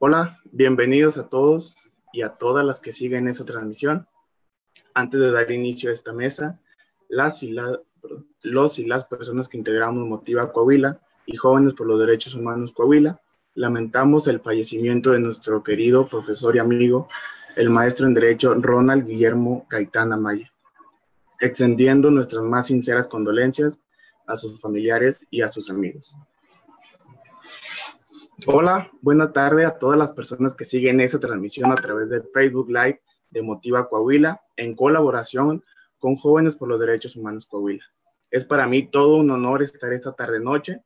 Hola, bienvenidos a todos y a todas las que siguen esta transmisión. Antes de dar inicio a esta mesa, las y los y las personas que integramos Motiva Coahuila y Jóvenes por los Derechos Humanos Coahuila, lamentamos el fallecimiento de nuestro querido profesor y amigo, el maestro en Derecho Ronald Guillermo Gaitán Amaya, extendiendo nuestras más sinceras condolencias a sus familiares y a sus amigos. Hola, buena tarde a todas las personas que siguen esta transmisión a través de Facebook Live de Motiva Coahuila en colaboración con Jóvenes por los Derechos Humanos Coahuila. Es para mí todo un honor estar esta tarde noche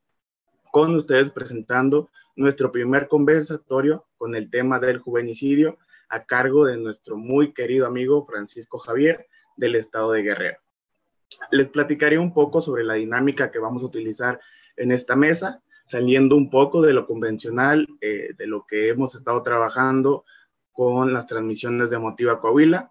con ustedes presentando nuestro primer conversatorio con el tema del juvenicidio a cargo de nuestro muy querido amigo Francisco Javier del estado de Guerrero. Les platicaré un poco sobre la dinámica que vamos a utilizar en esta mesa saliendo un poco de lo convencional, eh, de lo que hemos estado trabajando con las transmisiones de Motiva Coahuila.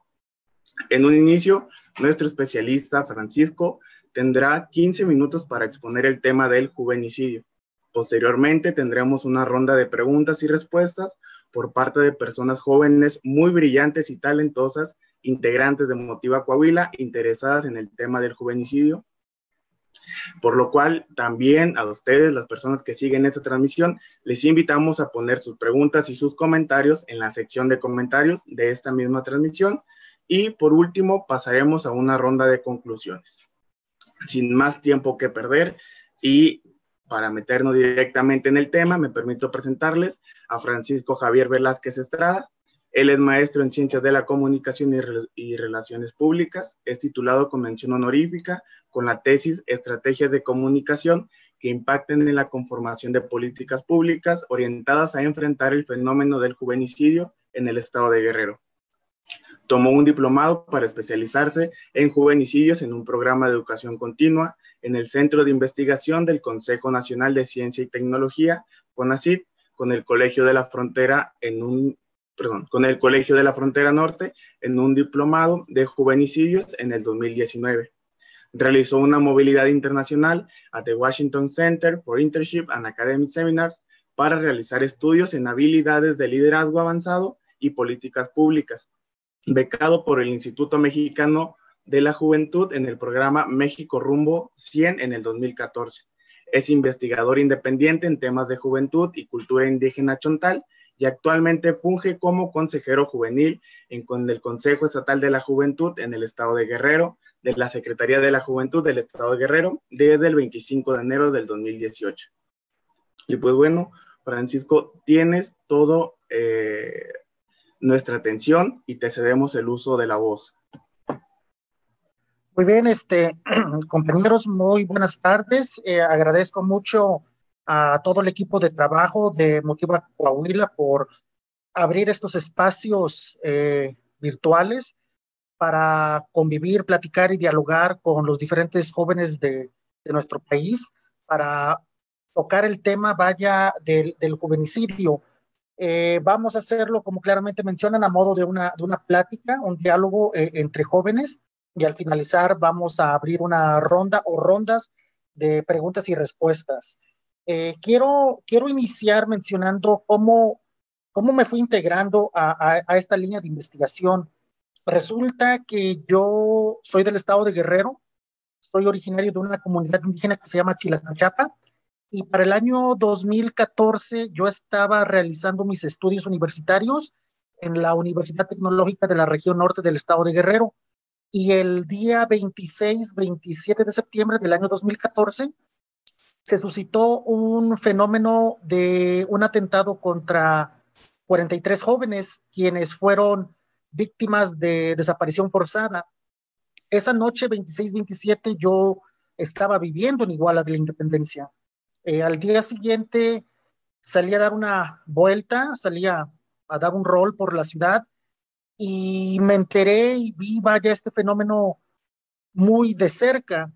En un inicio, nuestro especialista Francisco tendrá 15 minutos para exponer el tema del juvenicidio. Posteriormente tendremos una ronda de preguntas y respuestas por parte de personas jóvenes muy brillantes y talentosas, integrantes de Motiva Coahuila, interesadas en el tema del juvenicidio. Por lo cual, también a ustedes, las personas que siguen esta transmisión, les invitamos a poner sus preguntas y sus comentarios en la sección de comentarios de esta misma transmisión. Y por último, pasaremos a una ronda de conclusiones. Sin más tiempo que perder y para meternos directamente en el tema, me permito presentarles a Francisco Javier Velázquez Estrada, él es maestro en Ciencias de la Comunicación y, Relaciones Públicas, es titulado con mención honorífica con la tesis Estrategias de Comunicación que impacten en la conformación de políticas públicas orientadas a enfrentar el fenómeno del juvenicidio en el estado de Guerrero. Tomó un diplomado para especializarse en juvenicidios en un programa de educación continua en el Centro de Investigación del Consejo Nacional de Ciencia y Tecnología, CONACYT, con el Colegio de la Frontera en un perdón, con el Colegio de la Frontera Norte en un diplomado de juvenicidios en el 2019. Realizó una movilidad internacional a the Washington Center for Internship and Academic Seminars para realizar estudios en habilidades de liderazgo avanzado y políticas públicas, becado por el Instituto Mexicano de la Juventud en el programa México Rumbo 100 en el 2014. Es investigador independiente en temas de juventud y cultura indígena chontal y actualmente funge como consejero juvenil en el Consejo Estatal de la Juventud en el Estado de Guerrero, de la Secretaría de la Juventud del Estado de Guerrero, desde el 25 de enero del 2018. Y pues bueno, Francisco, tienes todo eh, nuestra atención y te cedemos el uso de la voz. Muy bien, este, compañeros, muy buenas tardes. Eh, agradezco mucho a todo el equipo de trabajo de Motiva Coahuila por abrir estos espacios eh, virtuales para convivir, platicar y dialogar con los diferentes jóvenes de, nuestro país, para tocar el tema, vaya, del, del juvenicidio. Eh, vamos a hacerlo, como claramente mencionan, a modo de una, de una plática, un diálogo eh, entre jóvenes, y al finalizar vamos a abrir una ronda o rondas de preguntas y respuestas. Eh, quiero, quiero iniciar mencionando cómo, cómo me fui integrando a, a, esta línea de investigación. Resulta que yo soy del estado de Guerrero, soy originario de una comunidad indígena que se llama Chilacachapa, y para el año 2014 yo estaba realizando mis estudios universitarios en la Universidad Tecnológica de la región norte del estado de Guerrero. Y el día 26, 27 de septiembre del año 2014, se suscitó un fenómeno de un atentado contra 43 jóvenes quienes fueron víctimas de desaparición forzada. Esa noche, 26-27, yo estaba viviendo en Iguala de la Independencia. Eh, al día siguiente salí a dar una vuelta, salí a, dar un rol por la ciudad y me enteré y vi, vaya, este fenómeno muy de cerca.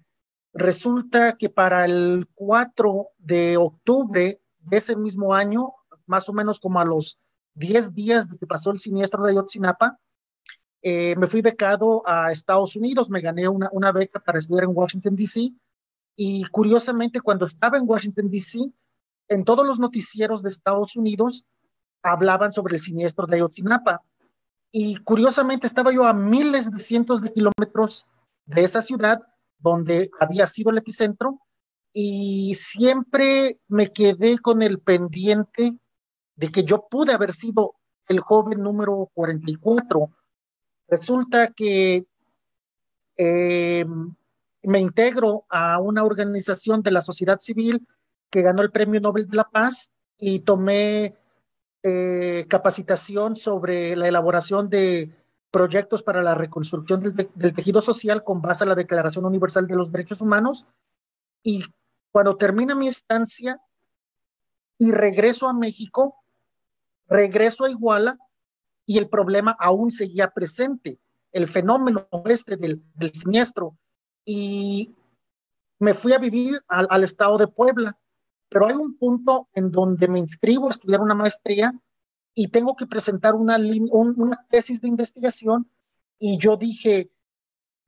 Resulta que para el 4 de octubre de ese mismo año, más o menos como a los 10 días de que pasó el siniestro de Ayotzinapa, eh, me fui becado a Estados Unidos, me gané una, una beca para estudiar en Washington, D.C. Y curiosamente, cuando estaba en Washington, D.C., en todos los noticieros de Estados Unidos hablaban sobre el siniestro de Ayotzinapa. Y curiosamente estaba yo a miles de cientos de kilómetros de esa ciudad donde había sido el epicentro y siempre me quedé con el pendiente de que yo pude haber sido el joven número 44 Resulta que eh, me integro a una organización de la sociedad civil que ganó el Premio Nobel de la Paz y tomé eh, capacitación sobre la elaboración de proyectos para la reconstrucción del, del, tejido social con base a la Declaración Universal de los Derechos Humanos. Y cuando termina mi estancia y regreso a México, regreso a Iguala y el problema aún seguía presente, el fenómeno este del, siniestro. Y me fui a vivir al, estado de Puebla, pero hay un punto en donde me inscribo a estudiar una maestría y tengo que presentar una, una tesis de investigación y yo dije,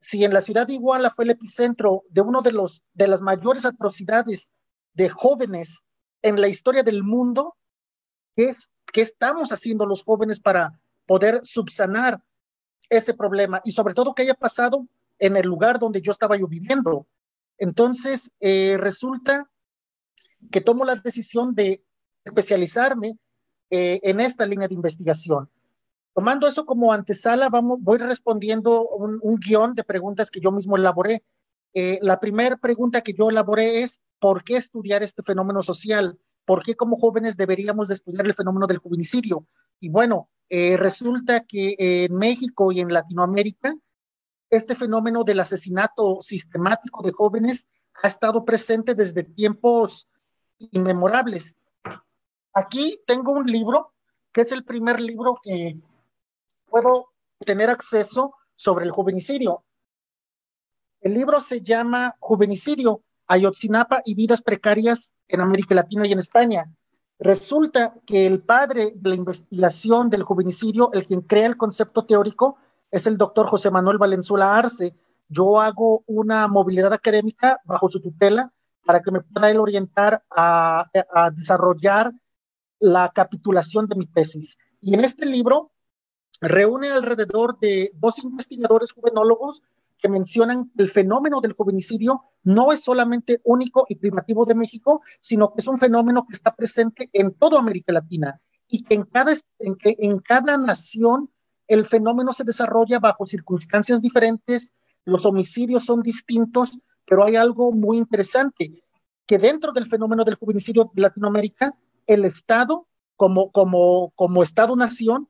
si en la ciudad de Iguala fue el epicentro de uno de los de las mayores atrocidades de jóvenes en la historia del mundo, ¿qué, es, qué estamos haciendo los jóvenes para poder subsanar ese problema y sobre todo que haya pasado en el lugar donde yo estaba yo viviendo. Entonces, eh, resulta que tomo la decisión de especializarme eh, en esta línea de investigación. Tomando eso como antesala, voy respondiendo un, un guion de preguntas que yo mismo elaboré. Eh, la primera pregunta que yo elaboré es, ¿por qué estudiar este fenómeno social? ¿Por qué como jóvenes deberíamos de estudiar el fenómeno del juvenicidio? Y bueno, eh, resulta que en México y en Latinoamérica, este fenómeno del asesinato sistemático de jóvenes ha estado presente desde tiempos inmemorables. Aquí tengo un libro, que es el primer libro que puedo tener acceso sobre el juvenicidio. El libro se llama Juvenicidio, Ayotzinapa y vidas precarias en América Latina y en España. Resulta que el padre de la investigación del juvenicidio, el quien crea el concepto teórico, es el doctor José Manuel Valenzuela Arce. Yo hago una movilidad académica bajo su tutela para que me pueda él orientar a, a desarrollar la capitulación de mi tesis. Y en este libro reúne alrededor de dos investigadores juvenólogos que mencionan que el fenómeno del juvenicidio no es solamente único y privativo de México, sino que es un fenómeno que está presente en toda América Latina y que en cada, en que en cada nación el fenómeno se desarrolla bajo circunstancias diferentes, los homicidios son distintos, pero hay algo muy interesante, que dentro del fenómeno del juvenicidio de Latinoamérica, el Estado, como, como, como Estado-nación,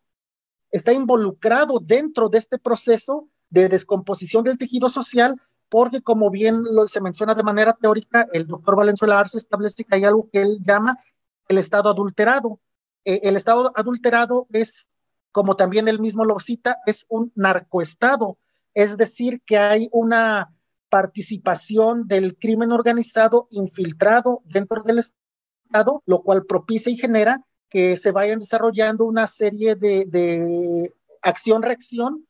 está involucrado dentro de este proceso de descomposición del tejido social, porque como bien se menciona de manera teórica, el doctor Valenzuela Arce establece que hay algo que él llama el estado adulterado. Eh, el estado adulterado es, como también él mismo lo cita, es un narcoestado, es decir, que hay una participación del crimen organizado infiltrado dentro del Estado, lo cual propicia y genera que se vayan desarrollando una serie de, de acción-reacción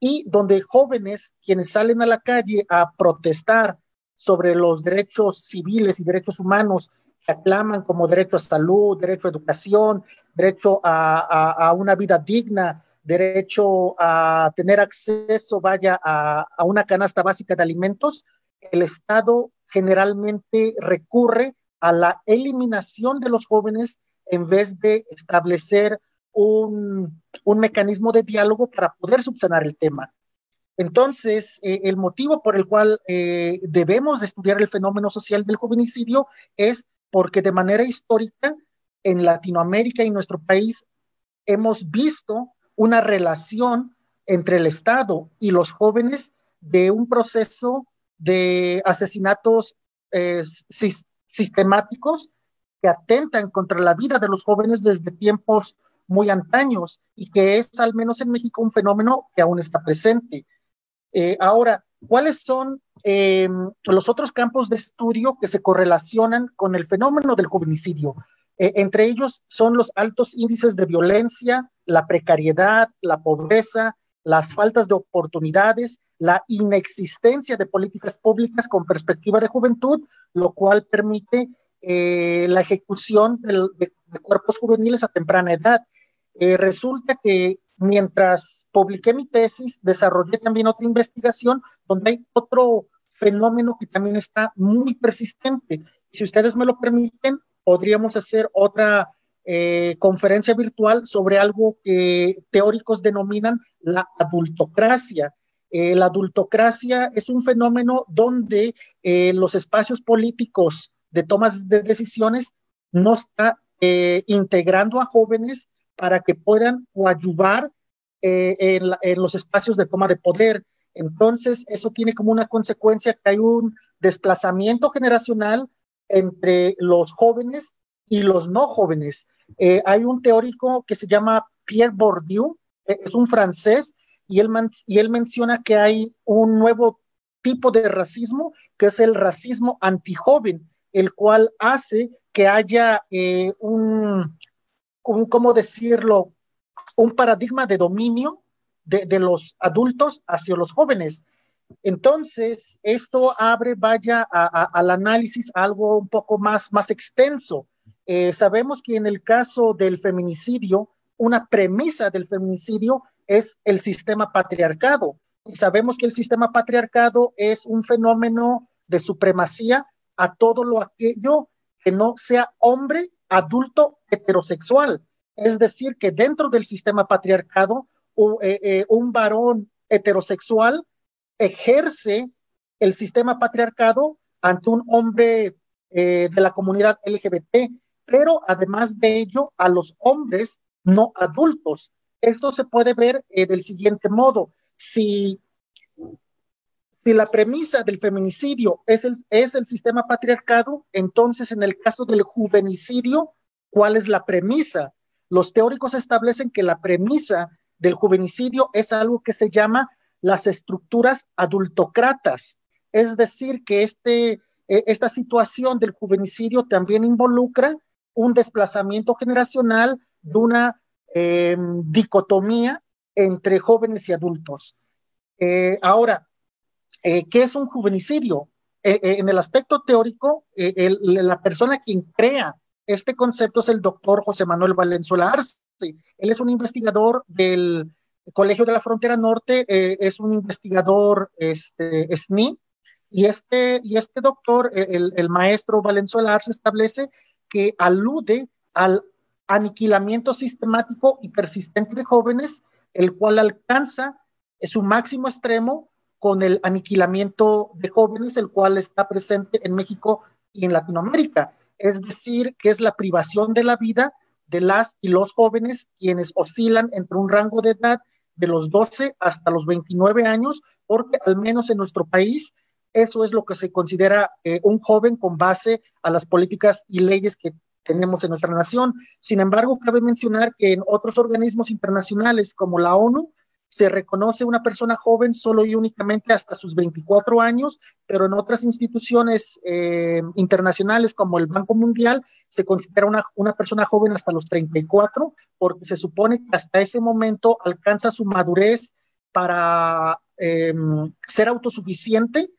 y donde jóvenes quienes salen a la calle a protestar sobre los derechos civiles y derechos humanos que aclaman como derecho a salud, derecho a educación, derecho a, a, una vida digna, derecho a tener acceso, vaya, a, a una canasta básica de alimentos, el Estado generalmente recurre a la eliminación de los jóvenes en vez de establecer un, un mecanismo de diálogo para poder subsanar el tema. Entonces, eh, el motivo por el cual eh, debemos de estudiar el fenómeno social del juvenicidio es porque de manera histórica en Latinoamérica y nuestro país hemos visto una relación entre el Estado y los jóvenes de un proceso de asesinatos eh, sistemáticos que atentan contra la vida de los jóvenes desde tiempos muy antaños y que es al menos en México un fenómeno que aún está presente. Eh, ahora, ¿cuáles son em, los otros campos de estudio que se correlacionan con el fenómeno del juvenicidio? Eh, entre ellos son los altos índices de violencia, la precariedad, la pobreza, las faltas de oportunidades, la inexistencia de políticas públicas con perspectiva de juventud, lo cual permite eh, la ejecución de, cuerpos juveniles a temprana edad. Eh, resulta que mientras publiqué mi tesis, desarrollé también otra investigación donde hay otro fenómeno que también está muy persistente. Si ustedes me lo permiten, podríamos hacer otra eh, conferencia virtual sobre algo que teóricos denominan la adultocracia. Eh, la adultocracia es un fenómeno donde eh, los espacios políticos de tomas de decisiones no está integrando a jóvenes para que puedan coadyuvar en, en los espacios de toma de poder. Entonces, eso tiene como una consecuencia que hay un desplazamiento generacional entre los jóvenes y los no jóvenes. Eh, hay un teórico que se llama Pierre Bourdieu, eh, es un francés, y él, menciona que hay un nuevo tipo de racismo, que es el racismo antijoven, el cual hace que haya eh, un, ¿cómo decirlo?, un paradigma de dominio de, de, los adultos hacia los jóvenes. Entonces, esto abre, vaya, al análisis algo un poco más, más extenso. Eh, sabemos que en el caso del feminicidio, una premisa del feminicidio es el sistema patriarcado. Y sabemos que el sistema patriarcado es un fenómeno de supremacía a todo lo aquello que no sea hombre adulto heterosexual. Es decir, que dentro del sistema patriarcado, eh, eh, un varón heterosexual ejerce el sistema patriarcado ante un hombre eh, de la comunidad LGBT, pero además de ello a los hombres no adultos. Esto se puede ver eh, del siguiente modo. Si, si la premisa del feminicidio es el, es el sistema patriarcado, entonces en el caso del juvenicidio, ¿cuál es la premisa? Los teóricos establecen que la premisa del juvenicidio es algo que se llama las estructuras adultocratas. Es decir, que este, e, esta situación del juvenicidio también involucra un desplazamiento generacional de una em, dicotomía entre jóvenes y adultos. Eh, ahora, eh, ¿qué es un juvenicidio? Eh, en el aspecto teórico, la persona quien crea este concepto es el doctor José Manuel Valenzuela Arce. Él es un investigador del Colegio de la Frontera Norte es un investigador este, SNI y este, y este doctor, eh, el, maestro Valenzuela se establece que alude al aniquilamiento sistemático y persistente de jóvenes, el cual alcanza su máximo extremo con el aniquilamiento de jóvenes, el cual está presente en México y en Latinoamérica. Es decir, que es la privación de la vida de las y los jóvenes quienes oscilan entre un rango de edad de los 12 hasta los 29 años, porque al menos en nuestro país eso es lo que se considera eh, un joven con base a las políticas y leyes que tenemos en nuestra nación. Sin embargo, cabe mencionar que en otros organismos internacionales como la ONU se reconoce una persona joven solo y únicamente hasta sus 24 años, pero en otras instituciones eh, internacionales como el Banco Mundial se considera una, una, persona joven hasta los 34, porque se supone que hasta ese momento alcanza su madurez para em, ser autosuficiente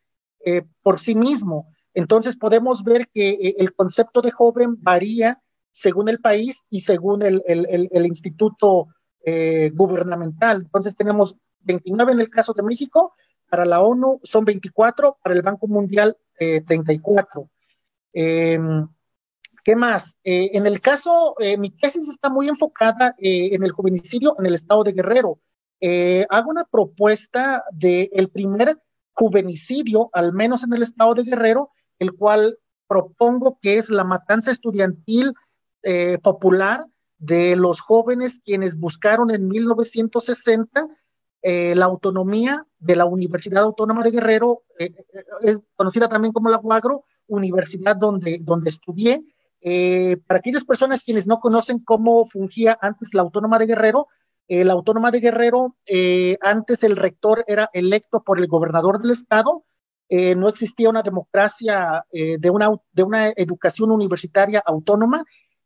eh, por sí mismo. Entonces podemos ver que eh, el concepto de joven varía según el país y según el, instituto eh, gubernamental. Entonces tenemos 29 en el caso de México, para la ONU son 24, para el Banco Mundial 34. Eh, em, ¿Qué más? Eh, en el caso, mi tesis está muy enfocada en el juvenicidio en el estado de Guerrero. hago una propuesta del el primer juvenicidio, al menos en el estado de Guerrero, el cual propongo que es la matanza estudiantil popular de los jóvenes quienes buscaron en 1960 eh, la autonomía de la Universidad Autónoma de Guerrero, eh, eh, es conocida también como la UAGRO, universidad donde, donde estudié, Eh, para aquellas personas quienes no conocen cómo fungía antes la Autónoma de Guerrero, eh, la Autónoma de Guerrero, eh, antes el rector era electo por el gobernador del estado, no existía una democracia de, una, de una educación universitaria autónoma,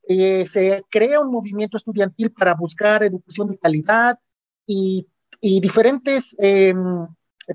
se crea un movimiento estudiantil para buscar educación de calidad y, y diferentes em,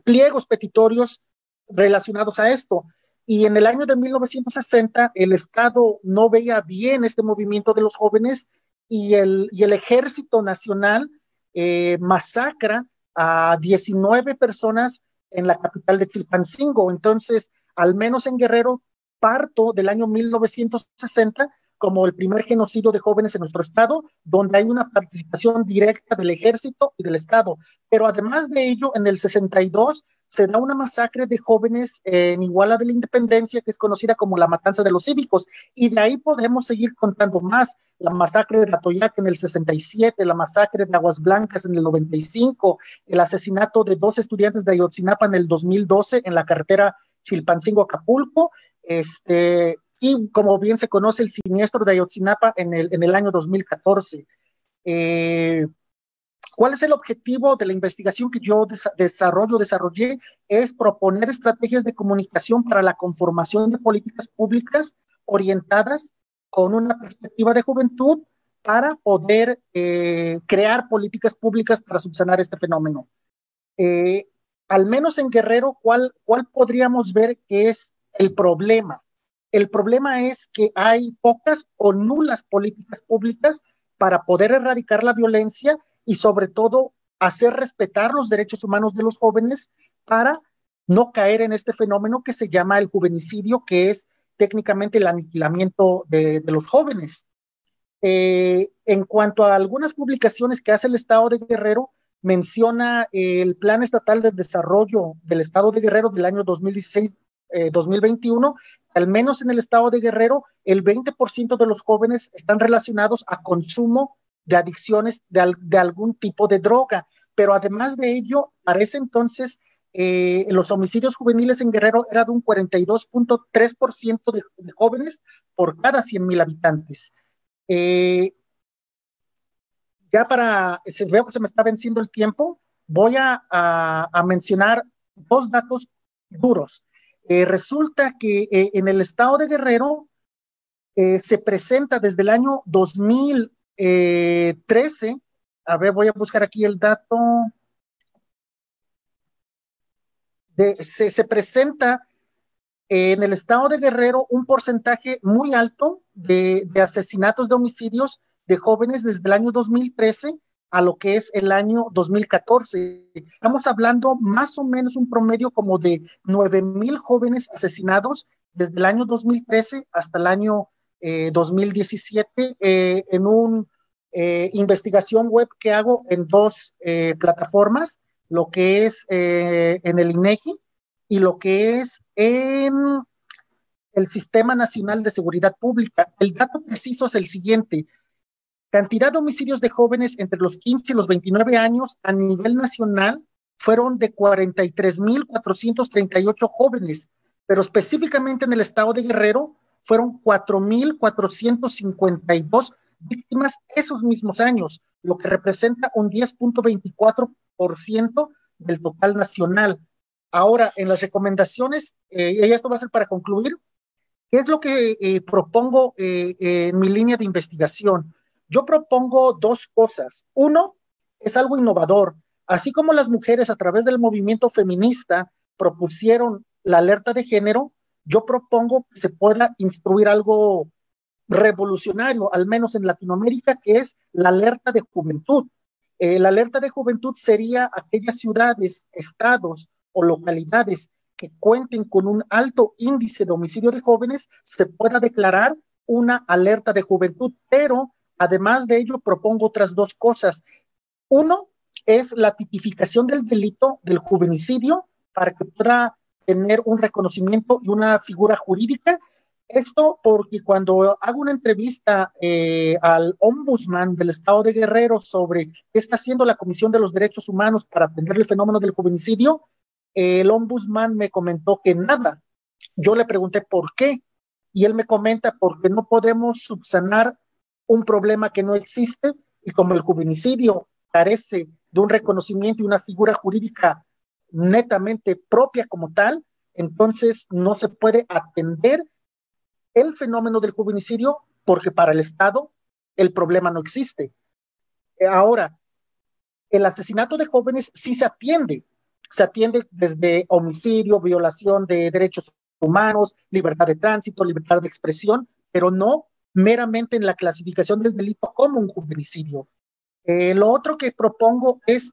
pliegos petitorios relacionados a esto. Y en el año de 1960 el Estado no veía bien este movimiento de los jóvenes y el, y el Ejército Nacional eh, masacra a 19 personas en la capital de Chilpancingo. Entonces, al menos en Guerrero, parto del año 1960 como el primer genocidio de jóvenes en nuestro estado, donde hay una participación directa del ejército y del estado. Pero además de ello, en el 62 se da una masacre de jóvenes en Iguala de la Independencia, que es conocida como la matanza de los cívicos, y de ahí podemos seguir contando más. La masacre de la Toyac en el 67, la masacre de Aguas Blancas en el 95, el asesinato de dos estudiantes de Ayotzinapa en el 2012 en la carretera Chilpancingo-Acapulco, este, y como bien se conoce el siniestro de Ayotzinapa en el, en el año 2014. Eh, ¿Cuál es el objetivo de la investigación que yo desarrollo, desarrollé? Es proponer estrategias de comunicación para la conformación de políticas públicas orientadas con una perspectiva de juventud para poder eh, crear políticas públicas para subsanar este fenómeno. Eh, al menos en Guerrero, ¿cuál, ¿cuál podríamos ver que es el problema? El problema es que hay pocas o nulas políticas públicas para poder erradicar la violencia y sobre todo hacer respetar los derechos humanos de los jóvenes para no caer en este fenómeno que se llama el juvenicidio, que es técnicamente el aniquilamiento de, los jóvenes. Eh, en cuanto a algunas publicaciones que hace el Estado de Guerrero, menciona el Plan Estatal de Desarrollo del Estado de Guerrero del año 2016 2021, eh, al menos en el estado de Guerrero, el 20% de los jóvenes están relacionados a consumo de adicciones de, algún tipo de droga. Pero además de ello, parece entonces eh, los homicidios juveniles en Guerrero era de un 42.3% de, de jóvenes por cada 100 mil habitantes. Eh, ya para, se, veo que se me está venciendo el tiempo, voy a, a mencionar dos datos duros. Eh, resulta que en el estado de Guerrero se presenta desde el año 2013, a ver, voy a buscar aquí el dato, se, presenta en el estado de Guerrero un porcentaje muy alto de, de asesinatos de homicidios de jóvenes desde el año 2013 a lo que es el año 2014. Estamos hablando más o menos un promedio como de 9 mil jóvenes asesinados desde el año 2013 hasta el año 2017 eh, eh, en una eh, investigación web que hago en dos plataformas, lo que es en el INEGI y lo que es en el Sistema Nacional de Seguridad Pública. El dato preciso es el siguiente. Cantidad de homicidios de jóvenes entre los 15 y los 29 años a nivel nacional fueron de 43.438 jóvenes, pero específicamente en el estado de Guerrero fueron 4.452 víctimas esos mismos años, lo que representa un 10.24% del total nacional. Ahora, en las recomendaciones, eh, y esto va a ser para concluir, ¿qué es lo que eh, propongo eh, en mi línea de investigación? Yo propongo dos cosas. Uno, es algo innovador. Así como las mujeres a través del movimiento feminista propusieron la alerta de género, yo propongo que se pueda instruir algo revolucionario, al menos en Latinoamérica, que es la alerta de juventud. Eh, la alerta de juventud sería aquellas ciudades, estados o localidades que cuenten con un alto índice de homicidio de jóvenes, se pueda declarar una alerta de juventud, pero Además de ello, propongo otras dos cosas. Uno es la tipificación del delito del juvenicidio para que pueda tener un reconocimiento y una figura jurídica. Esto porque cuando hago una entrevista eh, al ombudsman del estado de Guerrero sobre qué está haciendo la Comisión de los Derechos Humanos para atender el fenómeno del juvenicidio, el ombudsman me comentó que nada. Yo le pregunté por qué Y él me comenta, porque no podemos subsanar un problema que no existe y como el juvenicidio carece de un reconocimiento y una figura jurídica netamente propia como tal, entonces no se puede atender el fenómeno del juvenicidio porque para el Estado el problema no existe. Ahora, el asesinato de jóvenes sí se atiende, se atiende desde homicidio, violación de derechos humanos, libertad de tránsito, libertad de expresión, pero no meramente en la clasificación del delito como un juvenicidio. Eh, lo otro que propongo es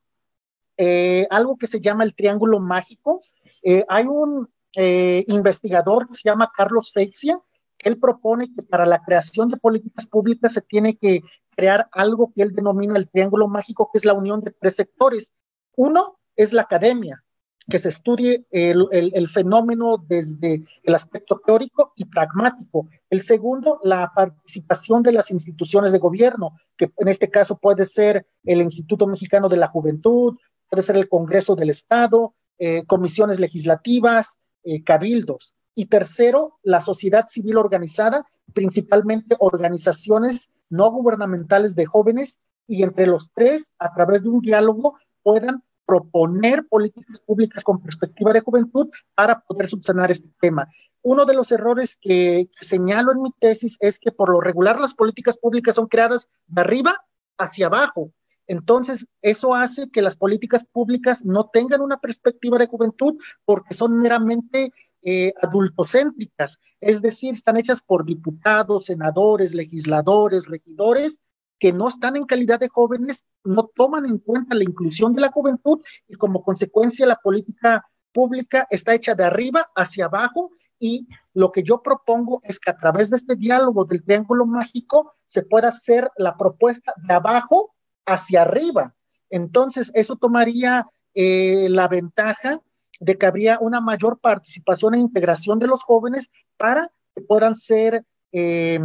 eh, algo que se llama el triángulo mágico. Eh, hay un investigador que se llama Carlos Feixia, él propone que para la creación de políticas públicas se tiene que crear algo que él denomina el triángulo mágico, que es la unión de tres sectores. Uno es la academia, que se estudie el, fenómeno desde el aspecto teórico y pragmático. El segundo, la participación de las instituciones de gobierno, que en este caso puede ser el Instituto Mexicano de la Juventud, puede ser el Congreso del Estado, eh, comisiones legislativas, eh, cabildos. Y tercero, la sociedad civil organizada, principalmente organizaciones no gubernamentales de jóvenes, y entre los tres, a través de un diálogo, puedan proponer políticas públicas con perspectiva de juventud para poder subsanar este tema. Uno de los errores que, señalo en mi tesis es que por lo regular las políticas públicas son creadas de arriba hacia abajo. Entonces, eso hace que las políticas públicas no tengan una perspectiva de juventud porque son meramente eh, adultocéntricas, es decir, están hechas por diputados, senadores, legisladores, regidores, que no están en calidad de jóvenes, no toman en cuenta la inclusión de la juventud y como consecuencia la política pública está hecha de arriba hacia abajo y lo que yo propongo es que a través de este diálogo del triángulo mágico se pueda hacer la propuesta de abajo hacia arriba. Entonces, eso tomaría eh, la ventaja de que habría una mayor participación e integración de los jóvenes para que puedan ser eh,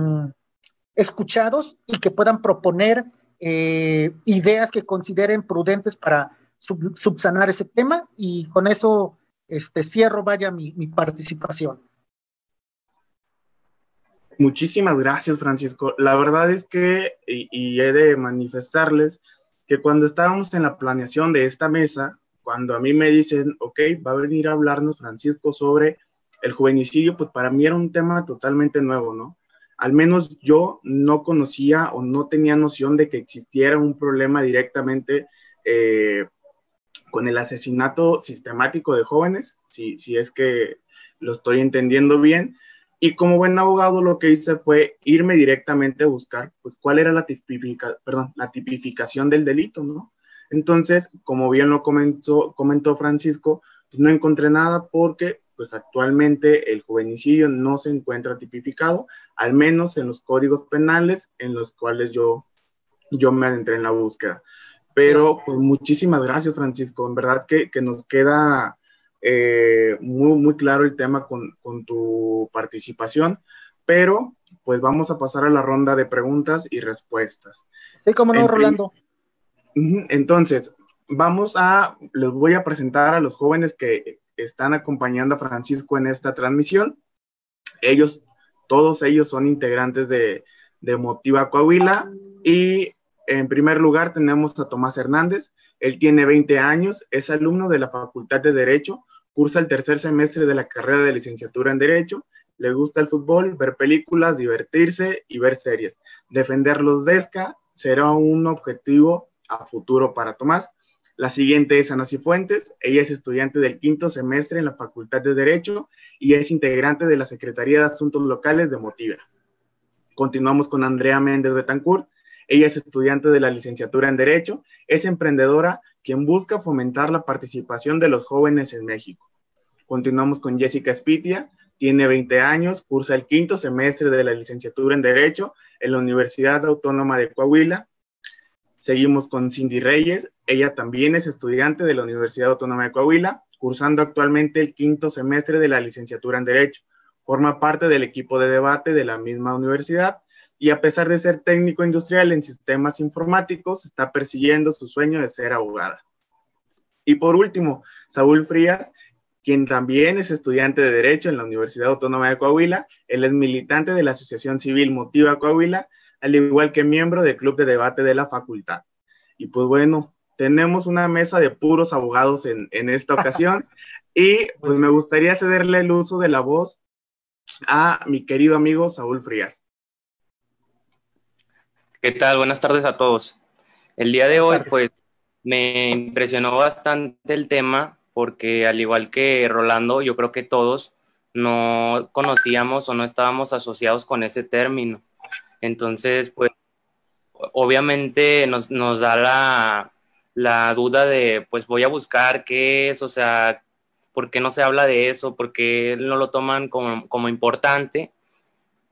escuchados y que puedan proponer eh, ideas que consideren prudentes para subsanar ese tema y con eso este, cierro vaya mi, participación. Muchísimas gracias, Francisco. La verdad es que, y, he de manifestarles, que cuando estábamos en la planeación de esta mesa, cuando a mí me dicen, ok, va a venir a hablarnos Francisco sobre el juvenicidio, pues para mí era un tema totalmente nuevo, ¿no? al menos yo no conocía o no tenía noción de que existiera un problema directamente eh, con el asesinato sistemático de jóvenes, si, si es que lo estoy entendiendo bien. Y como buen abogado lo que hice fue irme directamente a buscar, pues, cuál era la, perdón, la tipificación del delito, ¿no? Entonces, como bien lo comentó, comentó Francisco, pues no encontré nada porque pues actualmente el juvenicidio no se encuentra tipificado, al menos en los códigos penales en los cuales yo, yo me adentré en la búsqueda. Pero pues muchísimas gracias Francisco, en verdad que, nos queda eh, muy, muy claro el tema con, tu participación, pero pues vamos a pasar a la ronda de preguntas y respuestas. Sí, como no, Rolando. Entonces, vamos a, les voy a presentar a los jóvenes que están acompañando a Francisco en esta transmisión. Ellos, todos ellos son integrantes de, de Motiva Coahuila y en primer lugar tenemos a Tomás Hernández. Él tiene 20 años, es alumno de la Facultad de Derecho, cursa el tercer semestre de la carrera de licenciatura en Derecho, le gusta el fútbol, ver películas, divertirse y ver series. Defender los DESCA será un objetivo a futuro para Tomás. La siguiente es Ana Cifuentes. Ella es estudiante del quinto semestre en la Facultad de Derecho y es integrante de la Secretaría de Asuntos Locales de Motiva. Continuamos con Andrea Méndez Betancourt. Ella es estudiante de la licenciatura en Derecho, es emprendedora quien busca fomentar la participación de los jóvenes en México. Continuamos con Jessica Spitia, tiene 20 años, cursa el quinto semestre de la licenciatura en Derecho en la Universidad Autónoma de Coahuila Seguimos con Cindy Reyes. Ella también es estudiante de la Universidad Autónoma de Coahuila, cursando actualmente el quinto semestre de la licenciatura en Derecho. Forma parte del equipo de debate de la misma universidad y a pesar de ser técnico industrial en sistemas informáticos, está persiguiendo su sueño de ser abogada. Y por último, Saúl Frías. quien también es estudiante de Derecho en la Universidad Autónoma de Coahuila. Él es militante de la Asociación Civil Motiva Coahuila, al igual que miembro del Club de Debate de la Facultad. Y pues bueno, tenemos una mesa de puros abogados en, en esta ocasión y pues me gustaría cederle el uso de la voz a mi querido amigo Saúl Frías. ¿Qué tal? Buenas tardes a todos. El día de hoy, pues, me impresionó bastante el tema porque al igual que Rolando, yo creo que todos no conocíamos o no estábamos asociados con ese término. Entonces, pues, obviamente nos, nos da la, la, duda de, pues voy a buscar qué es, o sea, por qué no se habla de eso, por qué no lo toman como, como importante.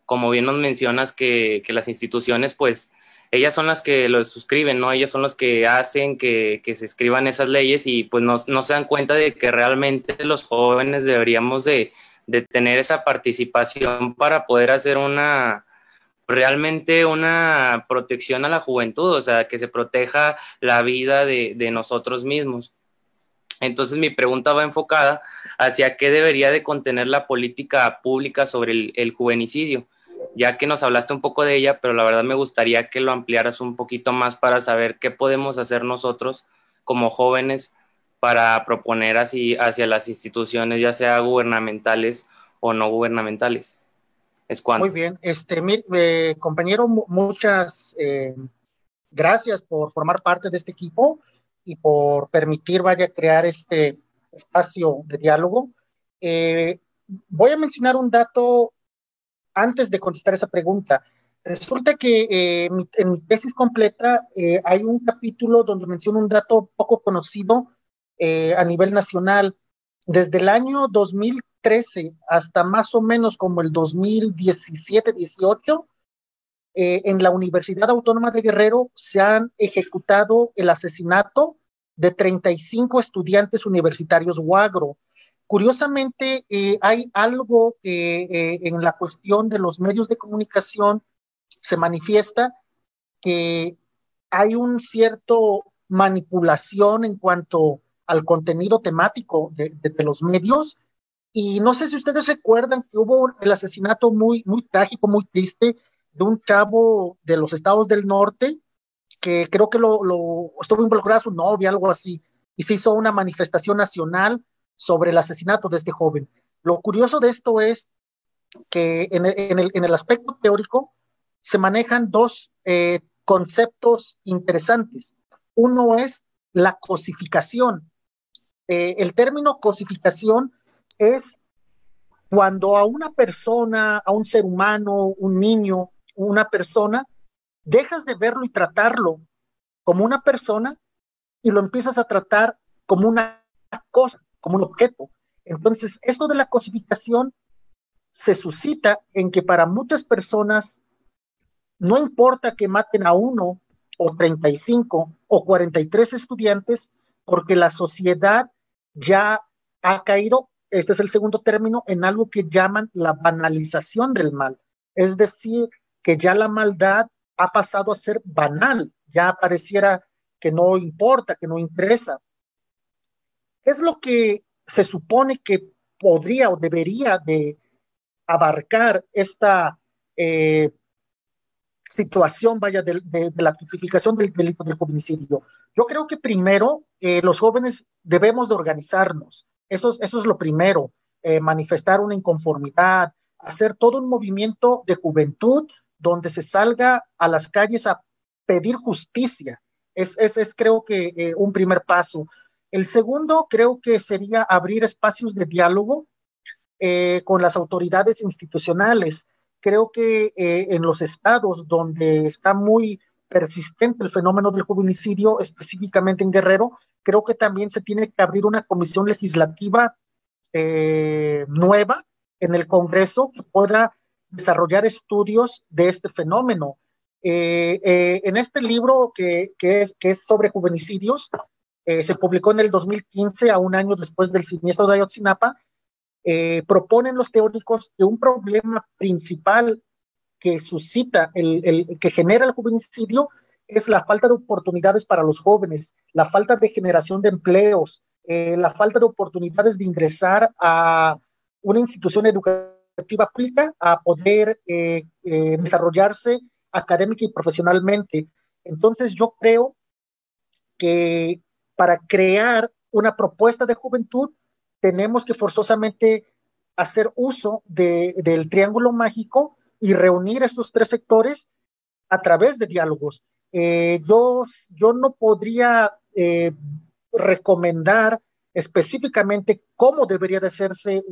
Como bien nos mencionas que, que las instituciones, pues, ellas son las que lo suscriben, ¿no? Ellas son las que hacen que, se escriban esas leyes y pues no, se dan cuenta de que realmente los jóvenes deberíamos de, tener esa participación para poder hacer una, realmente una protección a la juventud, o sea, que se proteja la vida de, nosotros mismos. Entonces mi pregunta va enfocada hacia qué debería de contener la política pública sobre el, el juvenicidio ya que nos hablaste un poco de ella, pero la verdad me gustaría que lo ampliaras un poquito más para saber qué podemos hacer nosotros como jóvenes para proponer así hacia las instituciones, ya sea gubernamentales o no gubernamentales. Es cuanto. Muy bien, este, mi, eh, compañero, muchas eh, gracias por formar parte de este equipo y por permitir, vaya, crear este espacio de diálogo. Eh, voy a mencionar un dato antes de contestar esa pregunta, resulta que eh, en mi tesis completa eh, hay un capítulo donde menciono un dato poco conocido eh, a nivel nacional. Desde el año 2013 hasta más o menos como el 2017-18, en la Universidad Autónoma de Guerrero se han ejecutado el asesinato de 35 estudiantes universitarios Guagro. Curiosamente, eh, hay algo que eh, en la cuestión de los medios de comunicación se manifiesta que hay un cierto manipulación en cuanto al contenido temático de, los medios. Y no sé si ustedes recuerdan que hubo el asesinato muy, muy trágico, muy triste de un chavo de los estados del norte que creo que lo, lo estuvo involucrada su novia, algo así, y se hizo una manifestación nacional sobre el asesinato de este joven. Lo curioso de esto es que en el, aspecto teórico se manejan dos eh, conceptos interesantes. Uno es la cosificación. Eh, el término cosificación es cuando a una persona, a un ser humano, un niño, una persona, dejas de verlo y tratarlo como una persona y lo empiezas a tratar como una cosa como un objeto. Entonces, esto de la cosificación se suscita en que para muchas personas no importa que maten a uno o 35 o 43 estudiantes, porque la sociedad ya ha caído, este es el segundo término, en algo que llaman la banalización del mal. Es decir, que ya la maldad ha pasado a ser banal, ya pareciera que no importa, que no interesa. ¿Qué es lo que se supone que podría o debería de abarcar esta eh, situación, vaya, de, la tipificación del delito del homicidio? Yo creo que primero eh, los jóvenes debemos de organizarnos. Eso, eso es lo primero, eh, manifestar una inconformidad, hacer todo un movimiento de juventud donde se salga a las calles a pedir justicia. Es, es, es creo que un primer paso. El segundo creo que sería abrir espacios de diálogo eh, con las autoridades institucionales. Creo que eh, en los estados donde está muy persistente el fenómeno del juvenicidio, específicamente en Guerrero, creo que también se tiene que abrir una comisión legislativa eh, nueva en el Congreso que pueda desarrollar estudios de este fenómeno. en este libro que, es, que es sobre juvenicidios, eh, se publicó en el 2015, a un año después del siniestro de Ayotzinapa, eh, proponen los teóricos que un problema principal que suscita, el, que genera el juvenicidio, es la falta de oportunidades para los jóvenes, la falta de generación de empleos, eh, la falta de oportunidades de ingresar a una institución educativa pública, a poder eh, eh, desarrollarse académica y profesionalmente. Entonces yo creo que para crear una propuesta de juventud tenemos que forzosamente hacer uso del triángulo mágico y reunir estos tres sectores a través de diálogos. Eh, yo, yo no podría eh, recomendar específicamente cómo debería de hacerse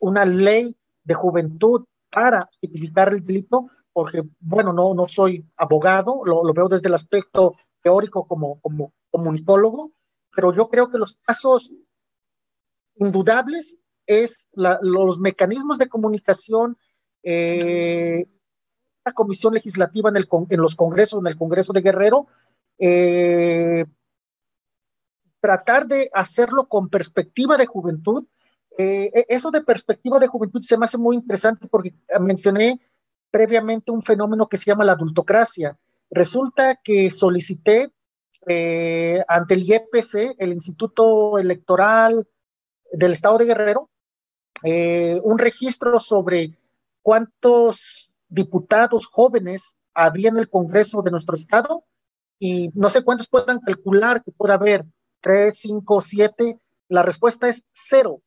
una ley de juventud para tipificar el delito, porque, bueno, no, no soy abogado, lo, veo desde el aspecto teórico como, como comunicólogo, pero yo creo que los casos indudables es los mecanismos de comunicación, eh, la comisión legislativa en, el, en, los congresos, en el Congreso de Guerrero, eh, tratar de hacerlo con perspectiva de juventud. Eh, e, eso de perspectiva de juventud se me hace muy interesante porque mencioné previamente un fenómeno que se llama la adultocracia. Resulta que solicité ante el IEPC, el Instituto Electoral del Estado de Guerrero eh, un registro sobre cuántos diputados jóvenes había en el Congreso de nuestro Estado y no sé cuántos puedan calcular que pueda haber, tres, cinco, siete. La respuesta es cero.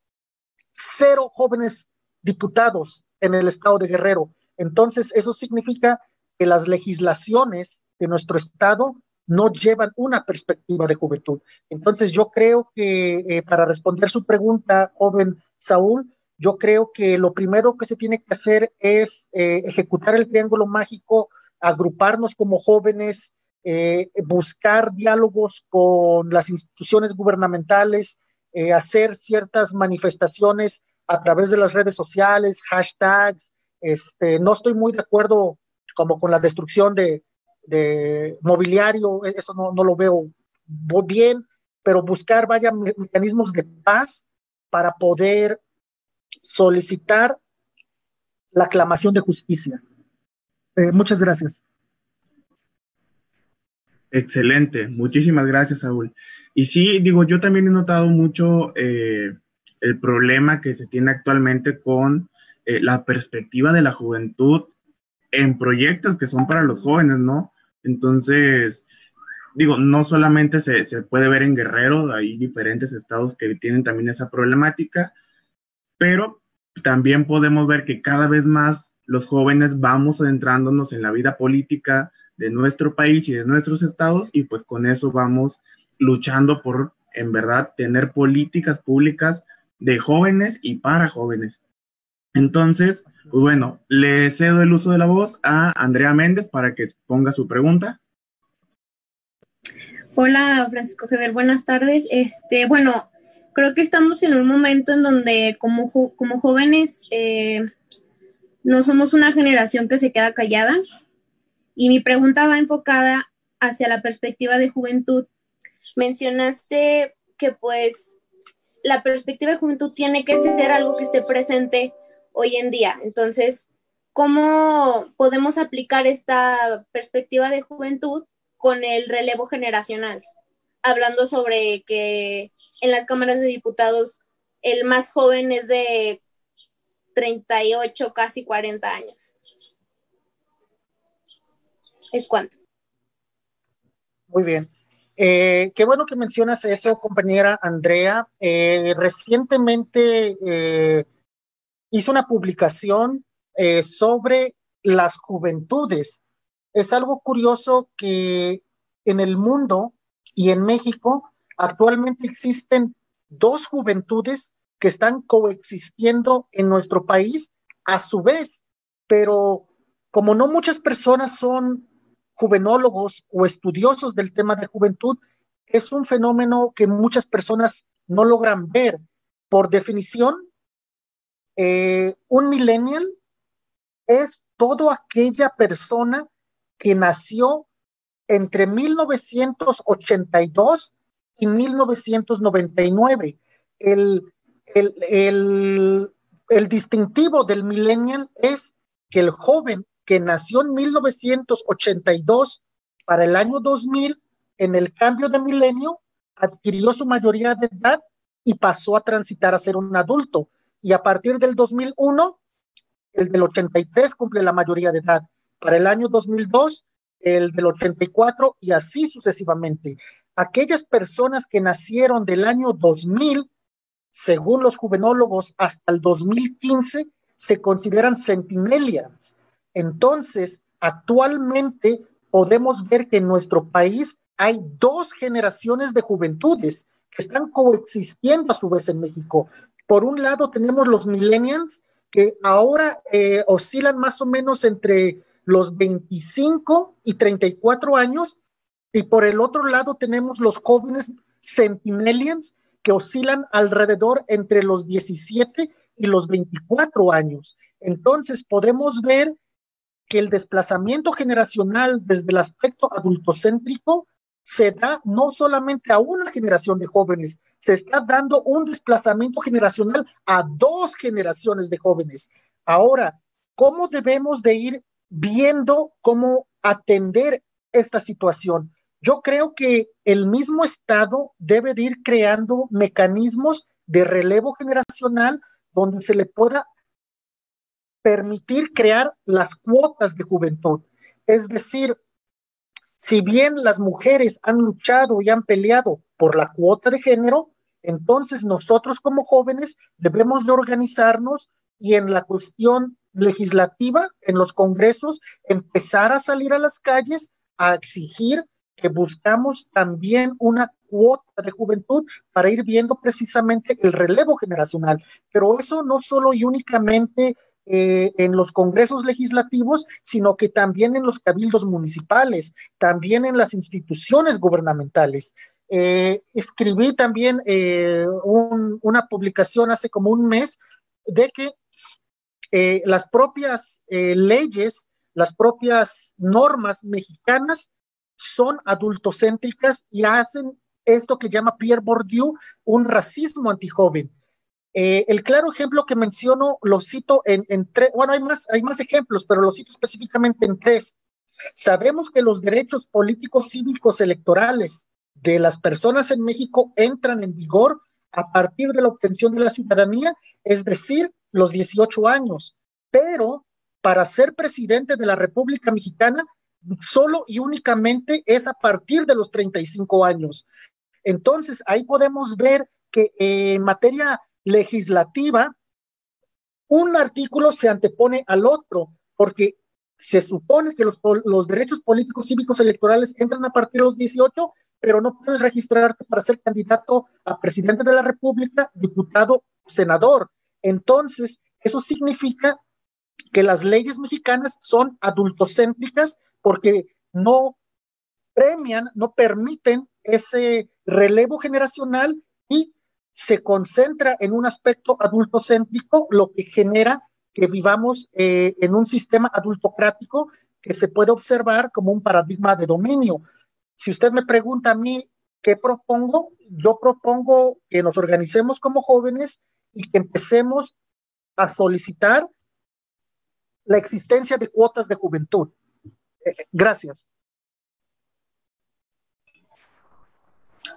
Cero jóvenes diputados en el Estado de Guerrero. Entonces, eso significa que las legislaciones de nuestro Estado no llevan una perspectiva de juventud. Entonces yo creo que eh, para responder su pregunta, joven Saúl, yo creo que lo primero que se tiene que hacer es eh, ejecutar el triángulo mágico, agruparnos como jóvenes, eh, buscar diálogos con las instituciones gubernamentales, hacer ciertas manifestaciones a través de las redes sociales, hashtags. Este, no estoy muy de acuerdo como con la destrucción de, de mobiliario, e-, eso no, lo veo bien, pero buscar vaya mecanismos de paz para poder solicitar la aclamación de justicia. Eh, muchas gracias. Excelente, muchísimas gracias, Saúl. Y sí, digo, yo también he notado mucho eh, el problema que se tiene actualmente con eh, la perspectiva de la juventud en proyectos que son para los jóvenes, ¿no? Entonces, digo, no solamente se, se, puede ver en Guerrero, hay diferentes estados que tienen también esa problemática, pero también podemos ver que cada vez más los jóvenes vamos adentrándonos en la vida política de nuestro país y de nuestros estados y pues con eso vamos luchando por, en verdad, tener políticas públicas de jóvenes y para jóvenes. Entonces, pues bueno, le cedo el uso de la voz a Andrea Méndez para que ponga su pregunta. Hola, Francisco Javier, buenas tardes. Este, bueno, creo que estamos en un momento en donde como, como jóvenes eh, no somos una generación que se queda callada. Y mi pregunta va enfocada hacia la perspectiva de juventud. Mencionaste que pues la perspectiva de juventud tiene que ser algo que esté presente hoy en día. Entonces, ¿cómo podemos aplicar esta perspectiva de juventud con el relevo generacional? Hablando sobre que en las cámaras de diputados el más joven es de 38, casi 40 años. ¿Es cuánto? Muy bien. Eh, qué bueno que mencionas eso, compañera Andrea. Eh, recientemente eh, hizo una publicación eh, sobre las juventudes. Es algo curioso que en el mundo y en México actualmente existen dos juventudes que están coexistiendo en nuestro país a su vez, pero como no muchas personas son juvenólogos o estudiosos del tema de juventud, es un fenómeno que muchas personas no logran ver. Por definición, eh, un millennial es toda aquella persona que nació entre 1982 y 1999. El, el, el distintivo del millennial es que el joven que nació en 1982 para el año 2000, en el cambio de milenio, adquirió su mayoría de edad y pasó a transitar a ser un adulto. Y a partir del 2001, el del 83 cumple la mayoría de edad. Para el año 2002, el del 84 y así sucesivamente. Aquellas personas que nacieron del año 2000, según los juvenólogos, hasta el 2015, se consideran centinelians. Entonces, actualmente podemos ver que en nuestro país hay dos generaciones de juventudes que están coexistiendo a su vez en México. Por un lado tenemos los millennials que ahora eh, oscilan más o menos entre los 25 y 34 años, y por el otro lado tenemos los jóvenes centennials que oscilan alrededor entre los 17 y los 24 años. Entonces podemos ver que el desplazamiento generacional desde el aspecto adultocéntrico se da no solamente a una generación de jóvenes, se está dando un desplazamiento generacional a dos generaciones de jóvenes. Ahora, ¿cómo debemos de ir viendo cómo atender esta situación? Yo creo que el mismo Estado debe de ir creando mecanismos de relevo generacional donde se le pueda permitir crear las cuotas de juventud. Es decir, si bien las mujeres han luchado y han peleado por la cuota de género, entonces nosotros como jóvenes debemos de organizarnos y en la cuestión legislativa, en los congresos, empezar a salir a las calles a exigir que buscamos también una cuota de juventud para ir viendo precisamente el relevo generacional. Pero eso no solo y únicamente eh, en los congresos legislativos, sino que también en los cabildos municipales, también en las instituciones gubernamentales. Eh, escribí también eh, una publicación hace como un mes de que las propias leyes, las propias normas mexicanas son adultocéntricas y hacen esto que llama Pierre Bourdieu un racismo antijoven. Eh, el claro ejemplo que menciono lo cito en, tres, bueno, hay más, hay más ejemplos, pero lo cito específicamente en tres. Sabemos que los derechos políticos, cívicos, electorales de las personas en México entran en vigor a partir de la obtención de la ciudadanía, es decir, los 18 años. Pero para ser presidente de la República Mexicana, solo y únicamente es a partir de los 35 años. Entonces, ahí podemos ver que en materia legislativa, un artículo se antepone al otro, porque se supone que los, los, derechos políticos, cívicos, electorales entran a partir de los 18, pero no puedes registrarte para ser candidato a presidente de la República, diputado, senador. Entonces, eso significa que las leyes mexicanas son adultocéntricas porque no premian, no permiten ese relevo generacional y se concentra en un aspecto adultocéntrico, lo que genera que vivamos eh, en un sistema adultocrático que se puede observar como un paradigma de dominio. Si usted me pregunta a mí qué propongo, yo propongo que nos organicemos como jóvenes y que empecemos a solicitar la existencia de cuotas de juventud. Eh, gracias.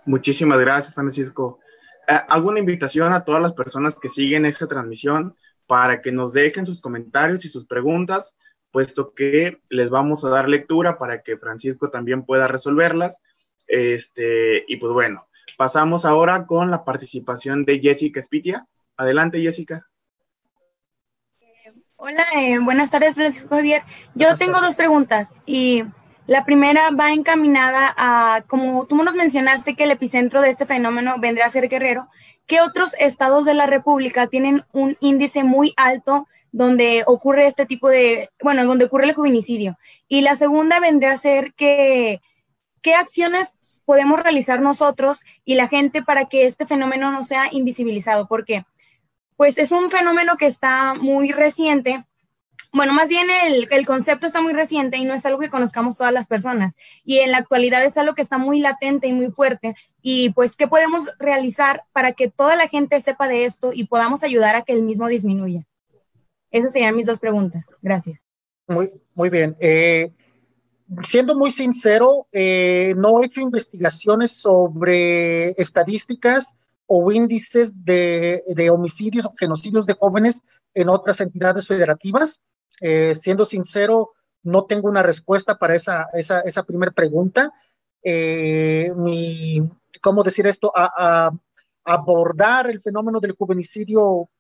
Muchísimas gracias, Francisco. Eh, hago una invitación a todas las personas que siguen esta transmisión para que nos dejen sus comentarios y sus preguntas, puesto que les vamos a dar lectura para que Francisco también pueda resolverlas. Este, y pues bueno, pasamos ahora con la participación de Jessica Spitia. Adelante, Jessica. Hola, eh, buenas tardes, Francisco Javier. Yo tengo dos preguntas y la primera va encaminada a, como tú nos mencionaste que el epicentro de este fenómeno vendría a ser Guerrero, ¿qué otros estados de la República tienen un índice muy alto donde ocurre este tipo de, bueno, donde ocurre el juvenicidio? Y la segunda vendría a ser que, ¿qué acciones podemos realizar nosotros y la gente para que este fenómeno no sea invisibilizado? Porque, pues es un fenómeno que está muy reciente bueno, más bien el, el, concepto está muy reciente y no es algo que conozcamos todas las personas. Y en la actualidad es algo que está muy latente y muy fuerte. Y pues, ¿qué podemos realizar para que toda la gente sepa de esto y podamos ayudar a que el mismo disminuya? Esas serían mis dos preguntas. Gracias. Muy, muy bien. Eh, siendo muy sincero, eh, no he hecho investigaciones sobre estadísticas o índices de, homicidios o genocidios de jóvenes en otras entidades federativas. Eh, siendo sincero, no tengo una respuesta para esa, esa, esa primera pregunta. Eh, mi, ¿Cómo decir esto? A, abordar el fenómeno del juvenicidio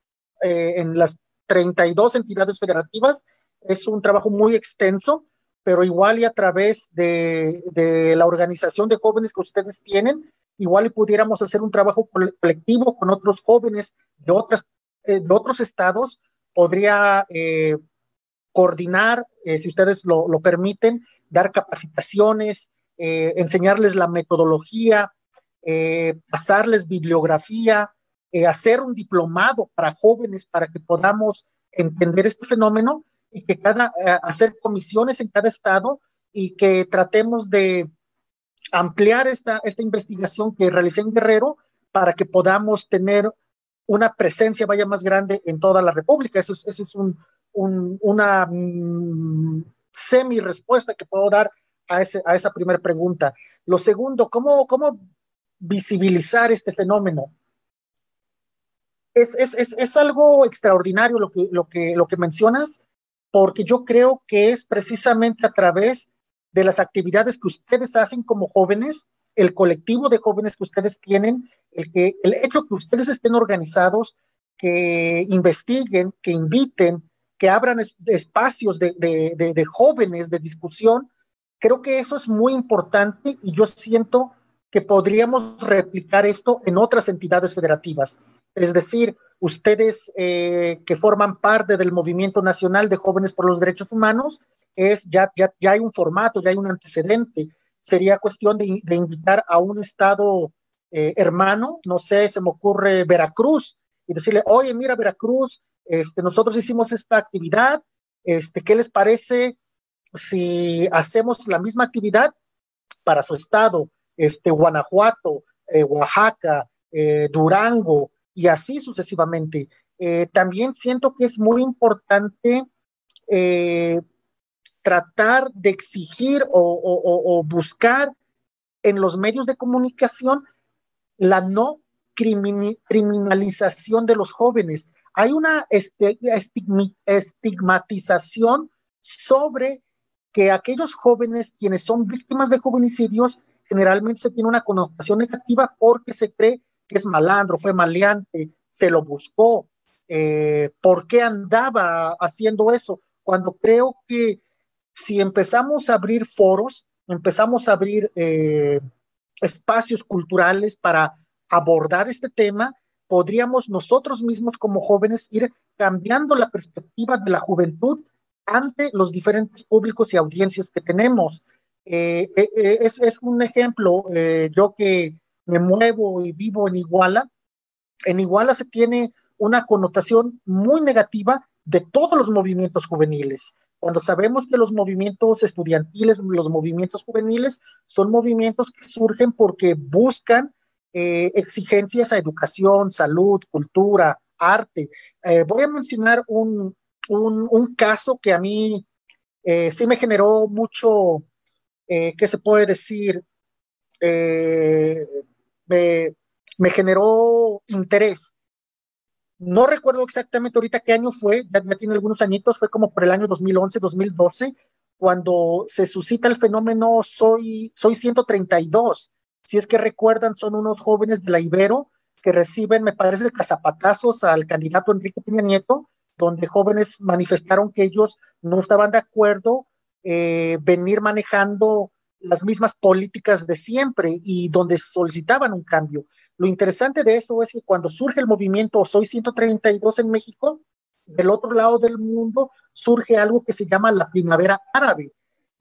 en las 32 entidades federativas es un trabajo muy extenso pero igual y a través de, la organización de jóvenes que ustedes tienen, igual y pudiéramos hacer un trabajo colectivo con otros jóvenes de, otras, eh, de otros estados, podría eh, coordinar, eh, si ustedes lo, permiten, dar capacitaciones, enseñarles la metodología, pasarles bibliografía, hacer un diplomado para jóvenes para que podamos entender este fenómeno y que cada, eh, hacer comisiones en cada estado y que tratemos de ampliar esta, esta investigación que realicé en Guerrero para que podamos tener una presencia vaya más grande en toda la República. Eso es, es un, una mm, semi respuesta que puedo dar a, ese, a esa primera pregunta. Lo segundo, ¿cómo, cómo visibilizar este fenómeno? Es, es, es, es, algo extraordinario lo que, lo que, lo que mencionas porque yo creo que es precisamente a través de las actividades que ustedes hacen como jóvenes, el colectivo de jóvenes que ustedes tienen, el, que, el hecho que ustedes estén organizados, que investiguen, que inviten, que abran espacios de, jóvenes de discusión, creo que eso es muy importante y yo siento que podríamos replicar esto en otras entidades federativas. Es decir, ustedes eh, que forman parte del Movimiento Nacional de Jóvenes por los Derechos Humanos, es ya, ya, ya hay un formato, ya hay un antecedente. Sería cuestión de, invitar a un estado eh, hermano, no sé, se me ocurre Veracruz, y decirle, oye, mira, Veracruz, este, nosotros hicimos esta actividad, este, ¿qué les parece si hacemos la misma actividad para su estado? Este, Guanajuato, eh, Oaxaca, Durango, y así sucesivamente. Eh, también siento que es muy importante eh, tratar de exigir o, buscar en los medios de comunicación la no criminalización de los jóvenes. Hay una este, estigmatización sobre que aquellos jóvenes quienes son víctimas de jovenicidios generalmente se tiene una connotación negativa porque se cree que es malandro, fue maleante, se lo buscó, eh, ¿por qué andaba haciendo eso? Cuando creo que si empezamos a abrir foros, empezamos a abrir eh, espacios culturales para abordar este tema, podríamos nosotros mismos como jóvenes ir cambiando la perspectiva de la juventud ante los diferentes públicos y audiencias que tenemos. Eh, es, es, un ejemplo, yo que me muevo y vivo en Iguala, en Iguala se tiene una connotación muy negativa de todos los movimientos juveniles. Cuando sabemos que los movimientos estudiantiles, los movimientos juveniles, son movimientos que surgen porque buscan eh, exigencias a educación, salud, cultura, arte. Eh, voy a mencionar un, caso que a mí eh, sí me generó mucho, ¿qué se puede decir? me, generó interés. No recuerdo exactamente ahorita qué año fue, ya, tiene algunos añitos, fue como por el año 2011, 2012, cuando se suscita el fenómeno Soy, Soy 132. Si es que recuerdan, son unos jóvenes de la Ibero que reciben, me parece, cazapatazos al candidato Enrique Peña Nieto, donde jóvenes manifestaron que ellos no estaban de acuerdo eh, venir manejando las mismas políticas de siempre y donde solicitaban un cambio. Lo interesante de eso es que cuando surge el movimiento Soy 132 en México, del otro lado del mundo surge algo que se llama la primavera árabe.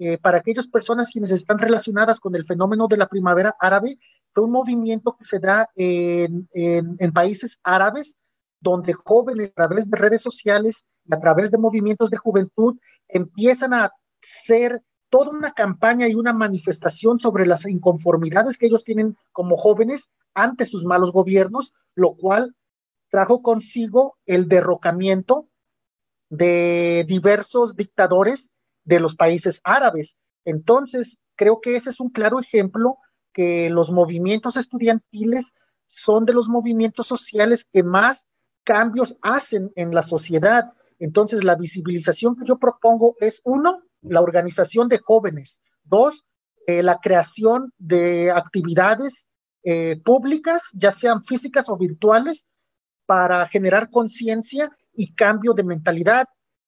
Eh, para aquellas personas quienes están relacionadas con el fenómeno de la primavera árabe, fue un movimiento que se da en, en países árabes donde jóvenes a través de redes sociales a través de movimientos de juventud empiezan a ser toda una campaña y una manifestación sobre las inconformidades que ellos tienen como jóvenes ante sus malos gobiernos, lo cual trajo consigo el derrocamiento de diversos dictadores de los países árabes. Entonces, creo que ese es un claro ejemplo que los movimientos estudiantiles son de los movimientos sociales que más cambios hacen en la sociedad. Entonces, la visibilización que yo propongo es, uno, la organización de jóvenes, dos, eh, la creación de actividades eh, públicas, ya sean físicas o virtuales, para generar conciencia y cambio de mentalidad.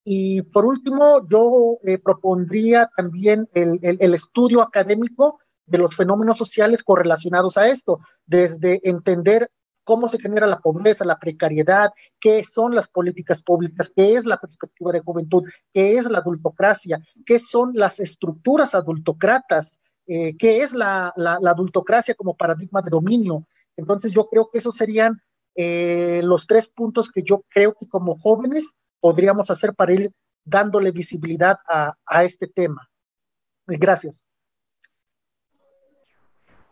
Y por último, yo eh, propondría también el, el, estudio académico de los fenómenos sociales correlacionados a esto, desde entender cómo se genera la pobreza, la precariedad, qué son las políticas públicas, qué es la perspectiva de juventud, qué es la adultocracia, qué son las estructuras adultocratas, eh, qué es la, la, adultocracia como paradigma de dominio. Entonces yo creo que esos serían eh, los tres puntos que yo creo que como jóvenes podríamos hacer para ir dándole visibilidad a, este tema. Gracias.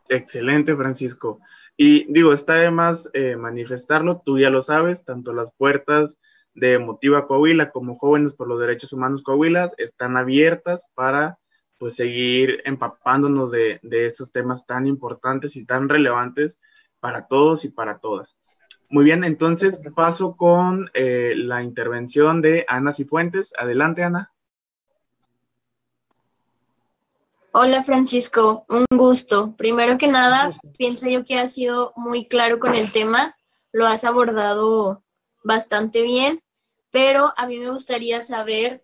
Excelente, Francisco. Y digo, está de más eh, manifestarlo, tú ya lo sabes, tanto las puertas de Motiva Coahuila como Jóvenes por los Derechos Humanos Coahuila están abiertas para pues seguir empapándonos de, de estos temas tan importantes y tan relevantes para todos y para todas. Muy bien, entonces paso con eh, la intervención de Ana Cifuentes. Adelante, Ana. Hola Francisco, un gusto. Primero que nada, pienso yo que has sido muy claro con el tema, lo has abordado bastante bien, pero a mí me gustaría saber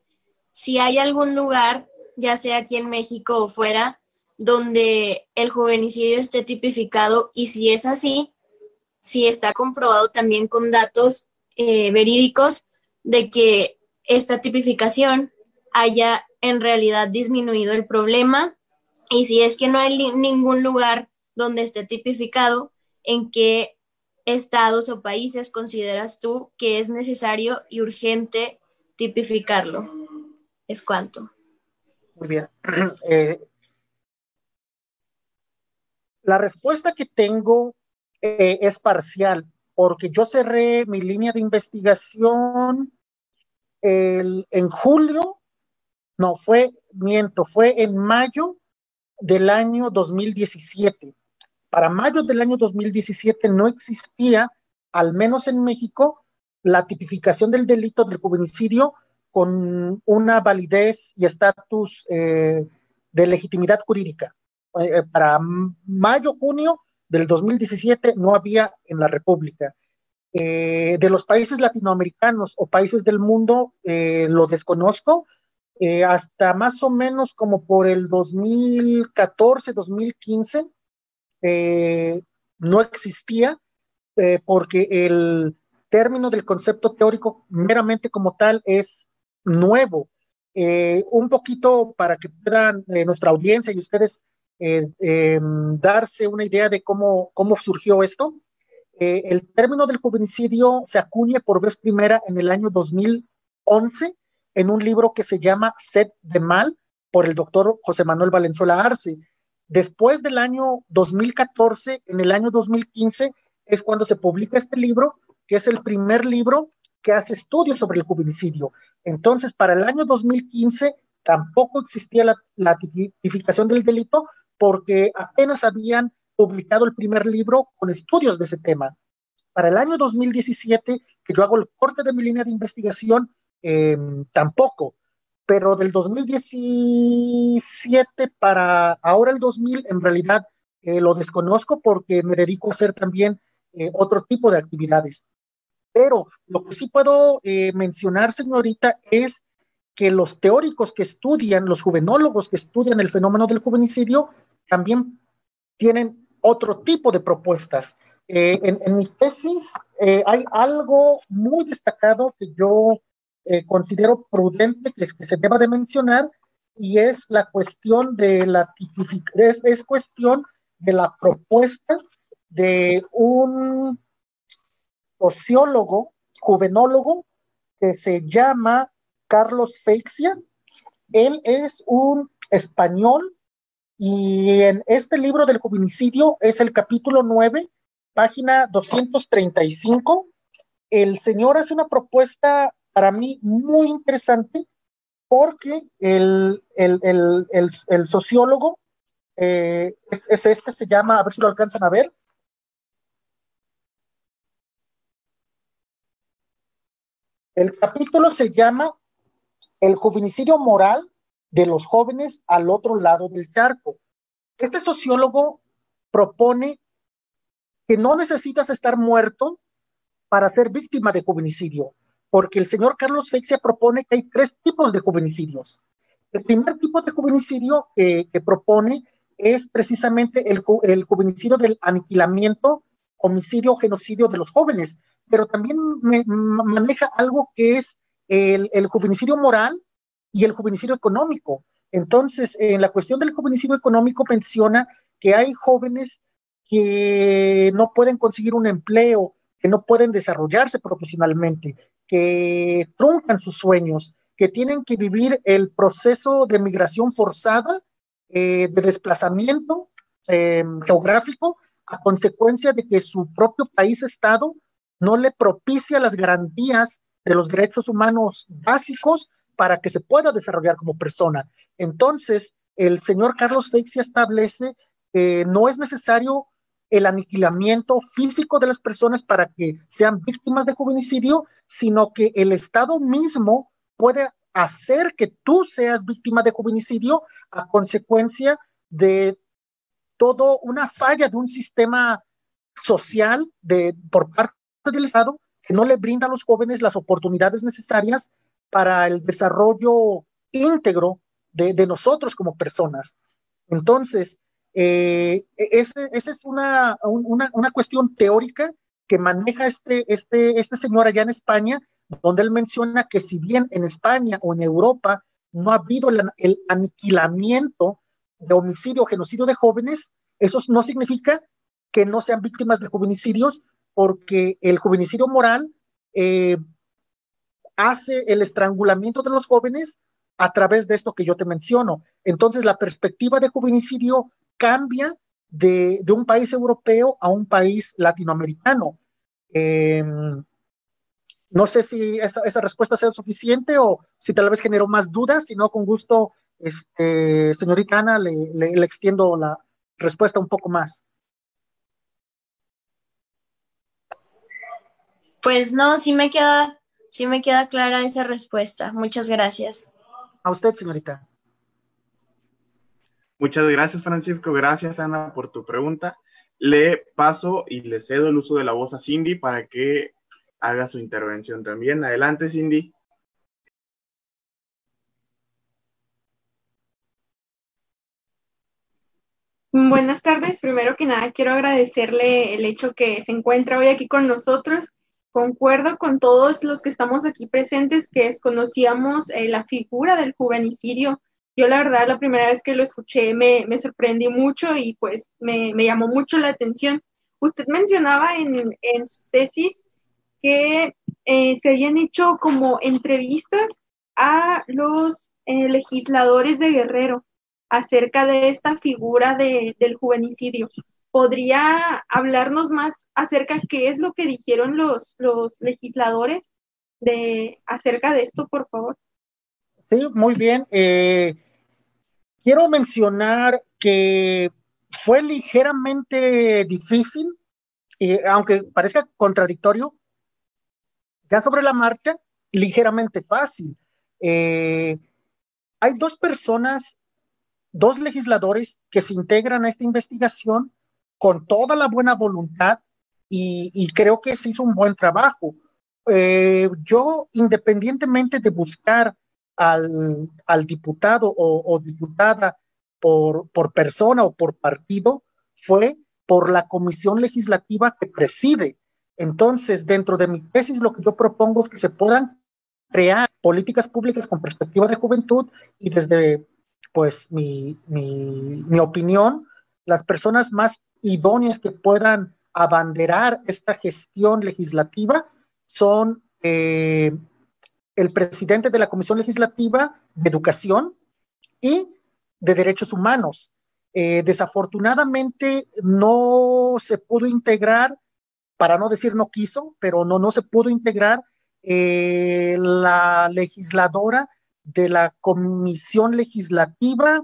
si hay algún lugar, ya sea aquí en México o fuera, donde el juvenicidio esté tipificado y si es así, si está comprobado también con datos eh, verídicos de que esta tipificación haya en realidad disminuido el problema y si es que no hay ningún lugar donde esté tipificado, en qué estados o países consideras tú que es necesario y urgente tipificarlo. ¿Es cuánto? Muy bien. Eh, la respuesta que tengo eh, es parcial, porque yo cerré mi línea de investigación en julio, no, fue, miento, fue en mayo del año 2017. Para mayo del año 2017 no existía, al menos en México, la tipificación del delito del juvenicidio con una validez y estatus eh, de legitimidad jurídica. Eh, para mayo, junio del 2017 no había en la República. Eh, de los países latinoamericanos o países del mundo, eh, lo desconozco, eh, hasta más o menos como por el 2014, 2015, no existía, porque el término del concepto teórico meramente como tal es nuevo. un poquito para que puedan nuestra audiencia y ustedes eh, em, darse una idea de cómo, cómo surgió esto. Eh, el término del juvenicidio se acuña por vez primera en el año 2011 en un libro que se llama Sed de Mal por el doctor José Manuel Valenzuela Arce. Después del año 2014, en el año 2015, es cuando se publica este libro, que es el primer libro que hace estudios sobre el juvenicidio. Entonces, para el año 2015 tampoco existía la, la tipificación del delito, porque apenas habían publicado el primer libro con estudios de ese tema. Para el año 2017, que yo hago el corte de mi línea de investigación, em, tampoco, pero del 2017 para ahora el 2000, en realidad eh, lo desconozco porque me dedico a hacer también eh, otro tipo de actividades. Pero lo que sí puedo eh, mencionar, señorita, es que los teóricos que estudian, los juvenólogos que estudian el fenómeno del juvenicidio, también tienen otro tipo de propuestas. Eh, en, mi tesis eh, hay algo muy destacado que yo eh, considero prudente que, se deba de mencionar y es la cuestión de la es, es cuestión de la propuesta de un sociólogo, juvenólogo, que se llama Carlos Feixia. Él es un español y en este libro del juvenicidio es el capítulo 9, página 235. El señor hace una propuesta para mí muy interesante porque el, el, sociólogo eh, es, es, este, se llama, a ver si lo alcanzan a ver. El capítulo se llama El juvenicidio moral de los jóvenes al otro lado del charco. Este sociólogo propone que no necesitas estar muerto para ser víctima de juvenicidio, porque el señor Carlos Feixia propone que hay tres tipos de juvenicidios. El primer tipo de juvenicidio que propone es precisamente el, el juvenicidio del aniquilamiento, homicidio genocidio de los jóvenes, pero también maneja algo que es el, el juvenicidio moral y el juvenicidio económico. Entonces, en la cuestión del juvenicidio económico menciona que hay jóvenes que no pueden conseguir un empleo, que no pueden desarrollarse profesionalmente, que truncan sus sueños, que tienen que vivir el proceso de migración forzada, eh, de desplazamiento eh, geográfico, a consecuencia de que su propio país-estado no le propicia las garantías de los derechos humanos básicos para que se pueda desarrollar como persona. Entonces, el señor Carlos Feixi establece que no es necesario el aniquilamiento físico de las personas para que sean víctimas de juvenicidio, sino que el Estado mismo puede hacer que tú seas víctima de juvenicidio a consecuencia de todo una falla de un sistema social de, por parte del Estado que no le brinda a los jóvenes las oportunidades necesarias para el desarrollo íntegro de, nosotros como personas. Entonces, eh, esa es una, una, cuestión teórica que maneja este, este, este señor allá en España, donde él menciona que si bien en España o en Europa no ha habido el, aniquilamiento de homicidio o genocidio de jóvenes, eso no significa que no sean víctimas de juvenicidios, porque el juvenicidio moral eh, hace el estrangulamiento de los jóvenes a través de esto que yo te menciono. Entonces, la perspectiva de juvenicidio cambia de, un país europeo a un país latinoamericano. Em, no sé si esa, respuesta sea suficiente o si tal vez generó más dudas, si no, con gusto, este, señorita Ana, le, le extiendo la respuesta un poco más. Pues no, sí me queda, sí me queda clara esa respuesta. Muchas gracias. A usted, señorita. Muchas gracias, Francisco. Gracias, Ana, por tu pregunta. Le paso y le cedo el uso de la voz a Cindy para que haga su intervención también. Adelante, Cindy. Buenas tardes. Primero que nada, quiero agradecerle el hecho que se encuentra hoy aquí con nosotros. Concuerdo con todos los que estamos aquí presentes que desconocíamos eh, la figura del juvenicidio yo la verdad la primera vez que lo escuché me, me sorprendí mucho y pues me, me, llamó mucho la atención. Usted mencionaba en, en su tesis que eh, se habían hecho como entrevistas a los eh, legisladores de Guerrero acerca de esta figura de, del juvenicidio. ¿Podría hablarnos más acerca de qué es lo que dijeron los, legisladores de, acerca de esto, por favor? Sí, muy bien. Eh, quiero mencionar que fue ligeramente difícil, y aunque parezca contradictorio, ya sobre la marcha, ligeramente fácil. Eh, hay dos personas, dos legisladores que se integran a esta investigación con toda la buena voluntad y, creo que se hizo un buen trabajo. Eh, yo, independientemente de buscar al, diputado o, diputada por, persona o por partido fue por la comisión legislativa que preside. Entonces, dentro de mi tesis, lo que yo propongo es que se puedan crear políticas públicas con perspectiva de juventud y desde, pues, mi, opinión, las personas más idóneas que puedan abanderar esta gestión legislativa son eh, el presidente de la Comisión Legislativa de Educación y de Derechos Humanos. Eh, desafortunadamente no se pudo integrar, para no decir no quiso, pero no, no se pudo integrar eh, la legisladora de la Comisión Legislativa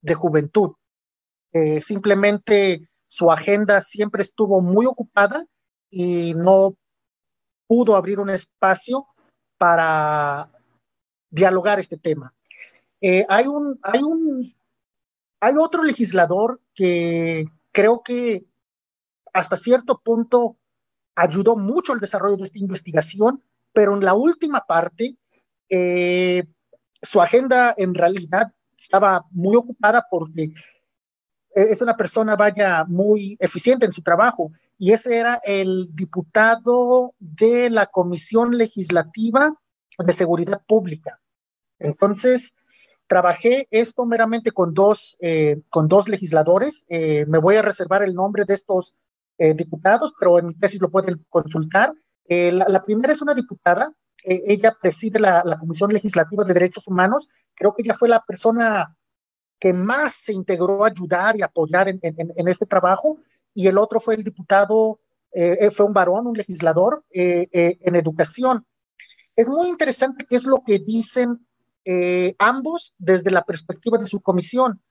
de Juventud. Simplemente su agenda siempre estuvo muy ocupada y no pudo abrir un espacio para dialogar este tema. Eh, hay, un, hay, un, hay otro legislador que creo que hasta cierto punto ayudó mucho al desarrollo de esta investigación, pero en la última parte, eh, su agenda en realidad estaba muy ocupada porque es una persona, vaya, muy eficiente en su trajo, y ese era el diputado de la Comisión Legislativa de Seguridad Pública. Entonces, trabajé esto meramente con dos, eh, con dos legisladores. Eh, me voy a reservar el nombre de estos eh, diputados, pero en mi tesis lo pueden consultar. La, primera es una diputada, ella preside la, la, Comisión Legislativa de Derechos Humanos. Creo que ella fue la persona que más se integró a ayudar y apoyar en, este trabajo. Y el otro fue el diputado, fue un varón, un legislador en educación. Es muy interesante qué es lo que dicen eh, ambos desde la perspectiva de su comisión.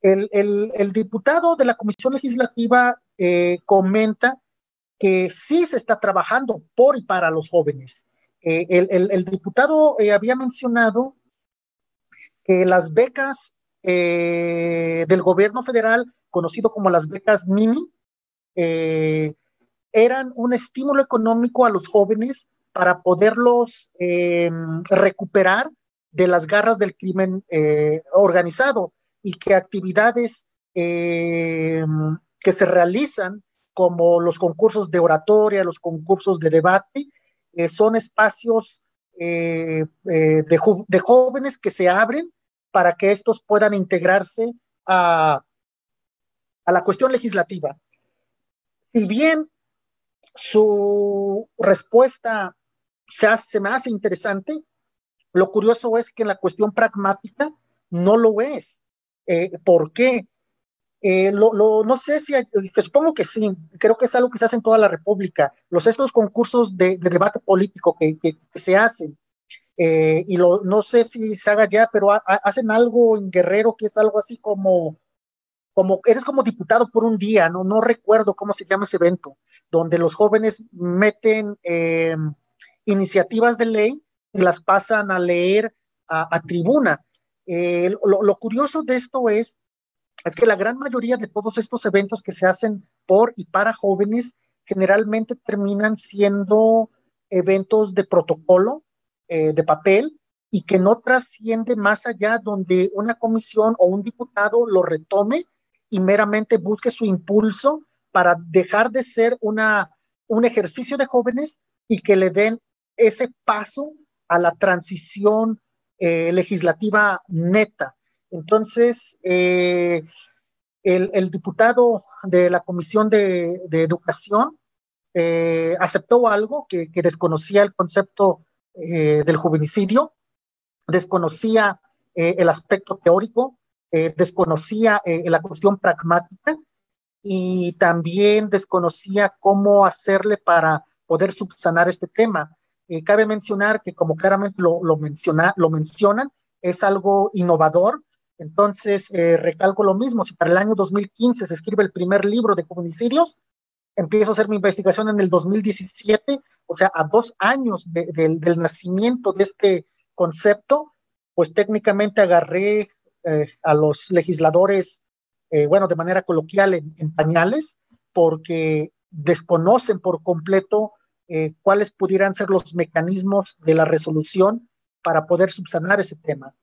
El, diputado de la comisión legislativa eh, comenta que sí se está trabajando por y para los jóvenes. Eh, el, diputado había mencionado que las becas del gobierno federal, conocido como las becas MINI, eran un estímulo económico a los jóvenes para poderlos recuperar de las garras del crimen eh, organizado y que actividades eh, que se realizan como los concursos de oratoria, los concursos de debate, eh, son espacios de, jóvenes que se abren para que estos puedan integrarse a, a la cuestión legislativa. Si bien su respuesta se, hace, se me hace interesante, lo curioso es que la cuestión pragmática no lo es. Eh, ¿Por qué? Eh, no sé si, supongo que sí, creo que es algo que se hace en toda la República. Los estos concursos de, debate político que, se hacen, eh, y lo, no sé si se haga ya, pero hacen algo en Guerrero que es algo así como, como, eres como diputado por un día, no, no recuerdo cómo se llama ese evento, donde los jóvenes meten iniciativas de ley y las pasan a leer a, tribuna. Eh, lo, curioso de esto es, es que la gran mayoría de todos estos eventos que se hacen por y para jóvenes generalmente terminan siendo eventos de protocolo, eh, de papel, y que no trasciende más allá donde una comisión o un diputado lo retome y meramente busque su impulso para dejar de ser una, un ejercicio de jóvenes y que le den ese paso a la transición eh, legislativa neta. Entonces, eh, el, diputado de la Comisión de, Educación aceptó algo que, desconocía el concepto del juvenicidio, desconocía el aspecto teórico, desconocía la cuestión pragmática y también desconocía cómo hacerle para poder subsanar este tema. Eh, cabe mencionar que como claramente lo, menciona, lo mencionan, es algo innovador. Entonces, eh, recalco lo mismo, si para el año 2015 se escribe el primer libro de homicidios, empiezo a hacer mi investigación en el 2017, o sea, a dos años del nacimiento de este concepto, pues técnicamente agarré eh, a los legisladores, bueno, de manera coloquial en pañales, porque desconocen por completo eh, cuáles pudieran ser los mecanismos de la resolución para poder subsanar ese tema.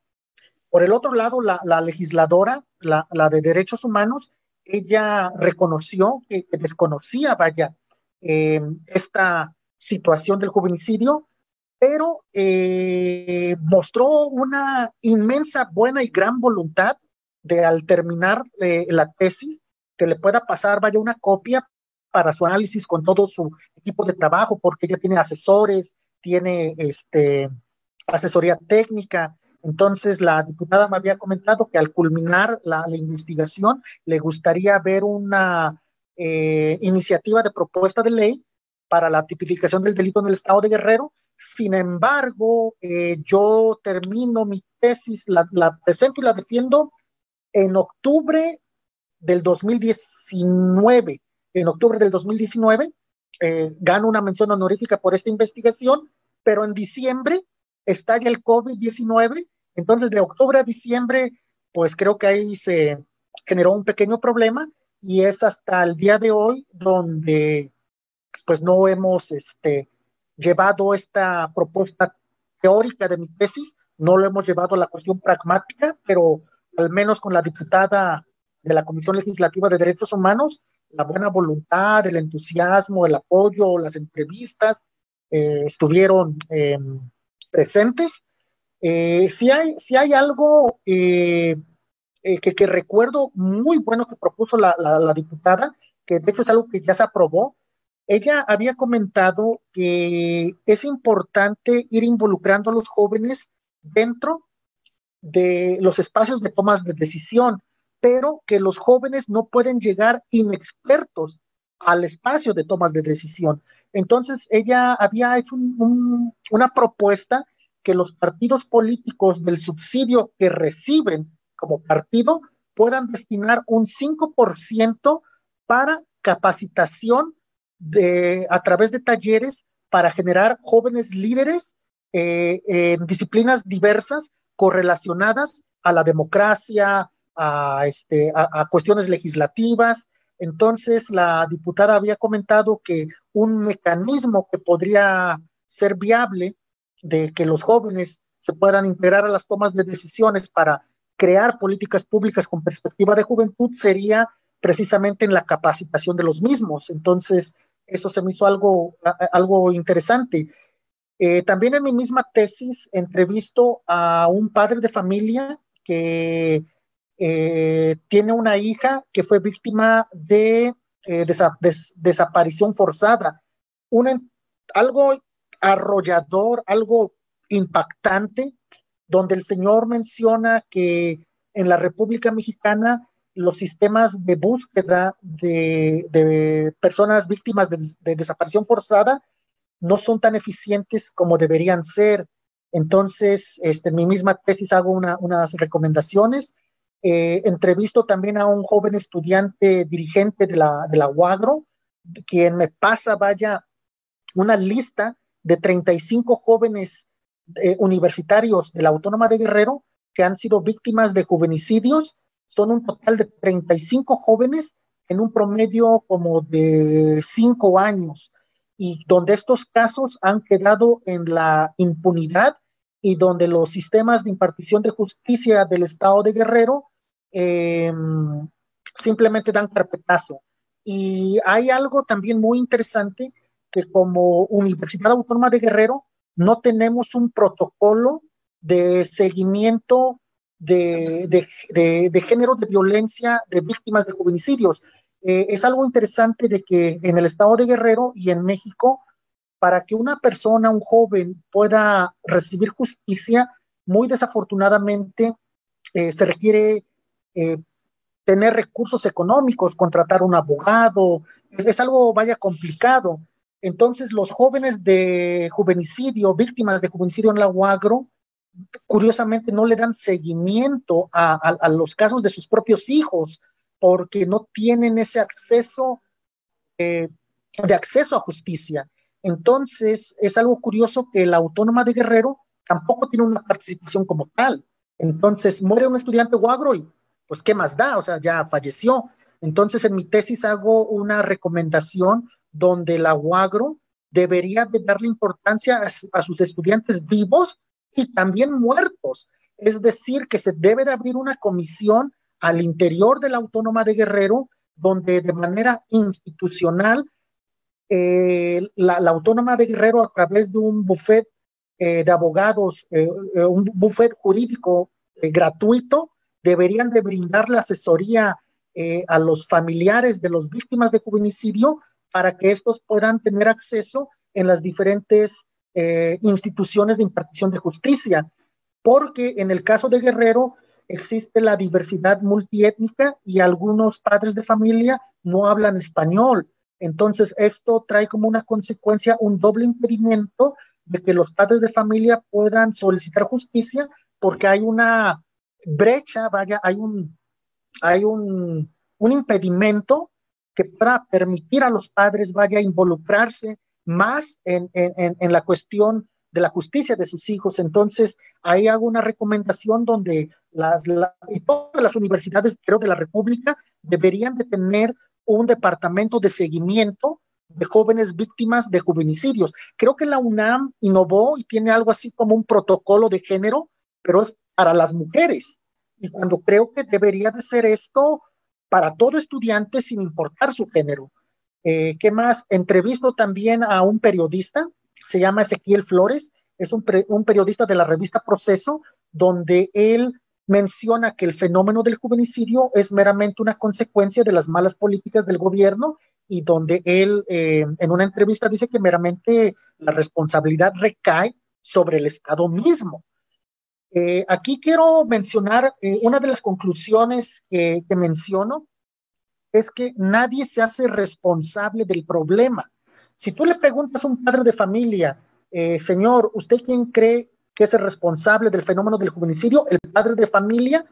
Por el otro lado, la, legisladora, la, de derechos humanos, ella reconoció que, desconocía, vaya, eh, esta situación del juvenicidio, pero eh, mostró una inmensa buena y gran voluntad de al terminar la tesis que le pueda pasar, vaya, una copia para su análisis con todo su equipo de trabajo, porque ella tiene asesores, tiene este, asesoría técnica. Entonces, la diputada me había comentado que al culminar la, investigación, le gustaría ver una eh, iniciativa de propuesta de ley para la tipificación del delito en el estado de Guerrero. Sin embargo, eh, yo termino mi tesis, la, presento y la defiendo en octubre del 2019. En octubre del 2019 eh, gano una mención honorífica por esta investigación, pero en diciembre estalla el COVID-19. Entonces, de octubre a diciembre, pues creo que ahí se generó un pequeño problema y es hasta el día de hoy donde pues no hemos este, llevado esta propuesta teórica de mi tesis, no lo hemos llevado a la cuestión pragmática, pero al menos con la diputada de la Comisión Legislativa de Derechos Humanos, la buena voluntad, el entusiasmo, el apoyo, las entrevistas eh, estuvieron em, presentes. Eh, si, hay, si hay algo eh, que, recuerdo muy bueno que propuso la, diputada, que de hecho es algo que ya se aprobó, ella había comentado que es importante ir involucrando a los jóvenes dentro de los espacios de tomas de decisión, pero que los jóvenes no pueden llegar inexpertos al espacio de tomas de decisión. Entonces, ella había hecho una propuesta que los partidos políticos del subsidio que reciben como partido puedan destinar un 5% para capacitación de, a través de talleres para generar jóvenes líderes eh, en disciplinas diversas correlacionadas a la democracia, a, este, a, cuestiones legislativas. Entonces, la diputada había comentado que un mecanismo que podría ser viable de que los jóvenes se puedan integrar a las tomas de decisiones para crear políticas públicas con perspectiva de juventud sería precisamente en la capacitación de los mismos. Entonces, eso se me hizo algo, algo interesante. Eh, también en mi misma tesis entrevisto a un padre de familia que eh, tiene una hija que fue víctima de eh, desaparición forzada. algo arrollador, algo impactante, donde el señor menciona que en la República Mexicana los sistemas de búsqueda de, personas víctimas de, desaparición forzada no son tan eficientes como deberían ser. Entonces, este, en mi misma tesis hago unas recomendaciones. Eh, entrevisto también a un joven estudiante dirigente de la, de la UAGRO, quien me pasa, vaya, una lista de 35 jóvenes eh, universitarios de la Autónoma de Guerrero que han sido víctimas de juvenicidios son un total de 35 jóvenes en un promedio como de 5 años y donde estos casos han quedado en la impunidad y donde los sistemas de impartición de justicia del estado de Guerrero em, simplemente dan carpetazo. Y hay algo también muy interesante que como Universidad Autónoma de Guerrero no tenemos un protocolo de seguimiento de, de, género de violencia de víctimas de juvenicidios. Eh, es algo interesante de que en el estado de Guerrero y en México, para que una persona, un joven, pueda recibir justicia, muy desafortunadamente eh, se requiere eh, tener recursos económicos, contratar un abogado, es, es, algo, vaya, complicado. Entonces, los jóvenes de juvenicidio, víctimas de juvenicidio en la UAGRO, curiosamente no le dan seguimiento a, los casos de sus propios hijos porque no tienen ese acceso eh, de acceso a justicia. Entonces, es algo curioso que la Autónoma de Guerrero tampoco tiene una participación como tal. Entonces, muere un estudiante guagro y pues, ¿qué más da? O sea, ya falleció. Entonces, en mi tesis hago una recomendación donde la UAGRO debería de darle importancia a sus estudiantes vivos y también muertos. Es decir, que se debe de abrir una comisión al interior de la Autónoma de Guerrero, donde de manera institucional eh, la, Autónoma de Guerrero a través de un buffet eh, de abogados, eh, un buffet jurídico gratuito, deberían de brindar la asesoría a los familiares de las víctimas de juvenicidio para que estos puedan tener acceso en las diferentes eh, instituciones de impartición de justicia, porque en el caso de Guerrero existe la diversidad multiétnica y algunos padres de familia no hablan español. Entonces, esto trae como una consecuencia un doble impedimento de que los padres de familia puedan solicitar justicia porque hay una brecha, vaya, hay un, hay un, un impedimento que pueda permitir a los padres, vaya, a involucrarse más en, en, en la cuestión de la justicia de sus hijos. Entonces, ahí hago una recomendación donde las, todas las universidades, creo, de la República deberían de tener un departamento de seguimiento de jóvenes víctimas de juvenicidios. Creo que la UNAM innovó y tiene algo así como un protocolo de género, pero es para las mujeres. Y cuando creo que debería de ser esto para todo estudiante sin importar su género. Eh, ¿Qué más? Entrevisto también a un periodista se llama Ezequiel Flores, es un, periodista de la revista Proceso, donde él menciona que el fenómeno del juvenicidio es meramente una consecuencia de las malas políticas del gobierno y donde él eh, en una entrevista dice que meramente la responsabilidad recae sobre el Estado mismo. Eh, aquí quiero mencionar eh, una de las conclusiones que, menciono, es que nadie se hace responsable del problema. Si tú le preguntas a un padre de familia, eh, señor, ¿usted quién cree que es el responsable del fenómeno del juvenicidio? El padre de familia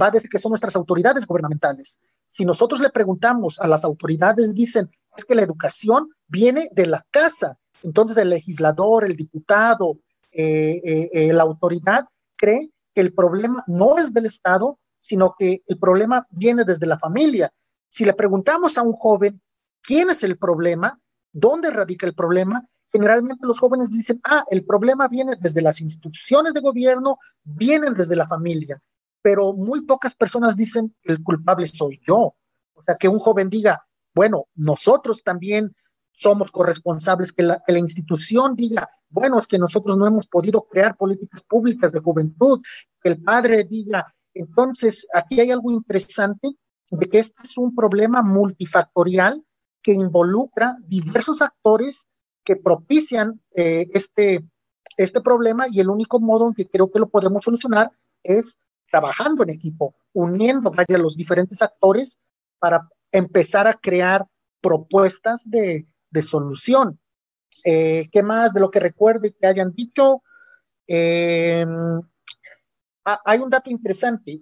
va a decir que son nuestras autoridades gubernamentales. Si nosotros le preguntamos a las autoridades, dicen, es que la educación viene de la casa. Entonces el legislador, el diputado, eh, eh, la autoridad cree que el problema no es del Estado, sino que el problema viene desde la familia. Si le preguntamos a un joven quién es el problema, ¿Dónde radica el problema? Generalmente los jóvenes dicen, ah, el problema viene desde las instituciones de gobierno, vienen desde la familia, pero muy pocas personas dicen, el culpable soy yo. O sea, que un joven diga, bueno, nosotros también somos corresponsables, que la, que la, institución diga, bueno, es que nosotros no hemos podido crear políticas públicas de juventud, que el padre diga, entonces aquí hay algo interesante de que este es un problema multifactorial que involucra diversos actores que propician eh, este, este problema y el único modo en que creo que lo podemos solucionar es trabajando en equipo, uniendo vaya, los diferentes actores para empezar a crear propuestas de, de solución. Eh, ¿Qué más de lo que recuerde que hayan dicho? Eh, hay un dato interesante.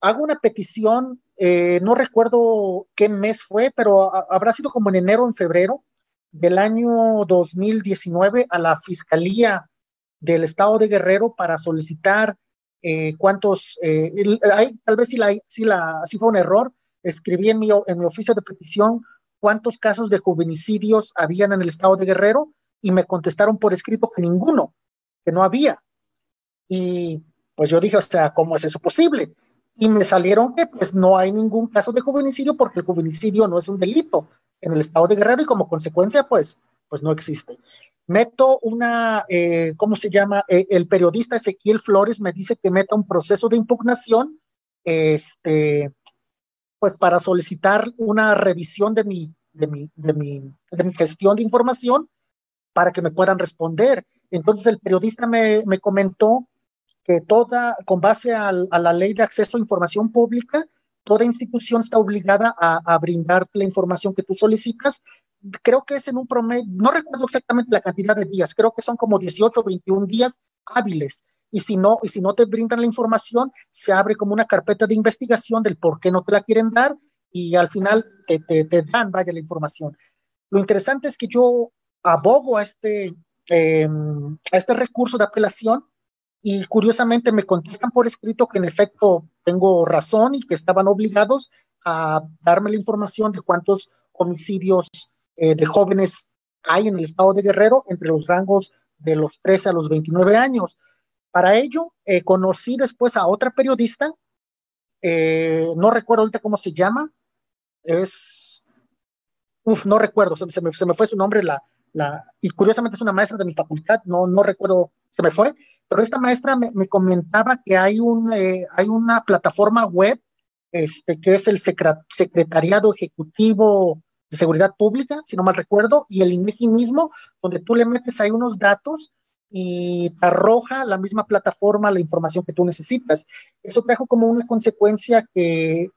hago una petición eh, no recuerdo qué mes fue, pero habrá sido como en enero o en febrero del año 2019 a la Fiscalía del Estado de Guerrero para solicitar eh, cuántos, eh, tal vez si, la, si, la, si fue un error, escribí en mi, en mi oficio de petición cuántos casos de juvenicidios habían en el Estado de Guerrero y me contestaron por escrito que ninguno, que no había. Y pues yo dije, o sea, ¿cómo es eso posible? y me salieron que pues no hay ningún caso de juvenicidio porque el juvenicidio no es un delito en el estado de Guerrero y como consecuencia pues, pues no existe. Meto una, eh, ¿cómo se llama? Eh, el periodista Ezequiel Flores me dice que meta un proceso de impugnación, este, pues para solicitar una revisión de mi, de mi, de mi, de mi gestión de información para que me puedan responder. Entonces el periodista me, me comentó que toda, con base a, la ley de acceso a información pública, toda institución está obligada a, a brindarte la información que tú solicitas. Creo que es en un promedio, no recuerdo exactamente la cantidad de días, creo que son como 18 o 21 días hábiles. Y si no, y si no te brindan la información, se abre como una carpeta de investigación del por qué no te la quieren dar y al final te, te, te dan, vaya, la información. Lo interesante es que yo abogo a este, eh, a este recurso de apelación y curiosamente me contestan por escrito que en efecto tengo razón y que estaban obligados a darme la información de cuántos homicidios eh, de jóvenes hay en el estado de Guerrero entre los rangos de los 13 a los 29 años. Para ello, eh, conocí después a otra periodista, eh, no recuerdo ahorita cómo se llama, es, uf, no recuerdo, se, me, se me fue su nombre, la, la, y curiosamente es una maestra de mi facultad, no, no recuerdo, se me fue, pero esta maestra me, me comentaba que hay, un, eh, hay una plataforma web este, que es el Secretariado Ejecutivo de Seguridad Pública, si no mal recuerdo, y el INEGI mismo, donde tú le metes ahí unos datos y arroja la misma plataforma la información que tú necesitas. Eso trajo como una consecuencia que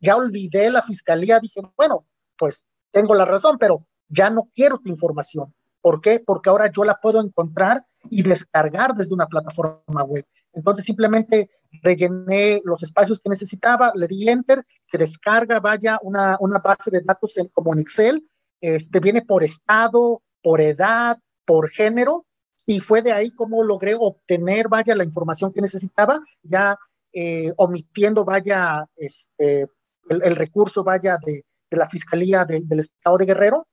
ya olvidé la fiscalía, dije, bueno, pues tengo la razón, pero ya no quiero tu información. ¿Por qué? Porque ahora yo la puedo encontrar y descargar desde una plataforma web. Entonces simplemente rellené los espacios que necesitaba, le di enter, que descarga, vaya, una, una base de datos en, como en Excel, este, viene por estado, por edad, por género, y fue de ahí como logré obtener, vaya, la información que necesitaba, ya eh, omitiendo, vaya, este, el, recurso, vaya, de, la Fiscalía del Estado de Guerrero.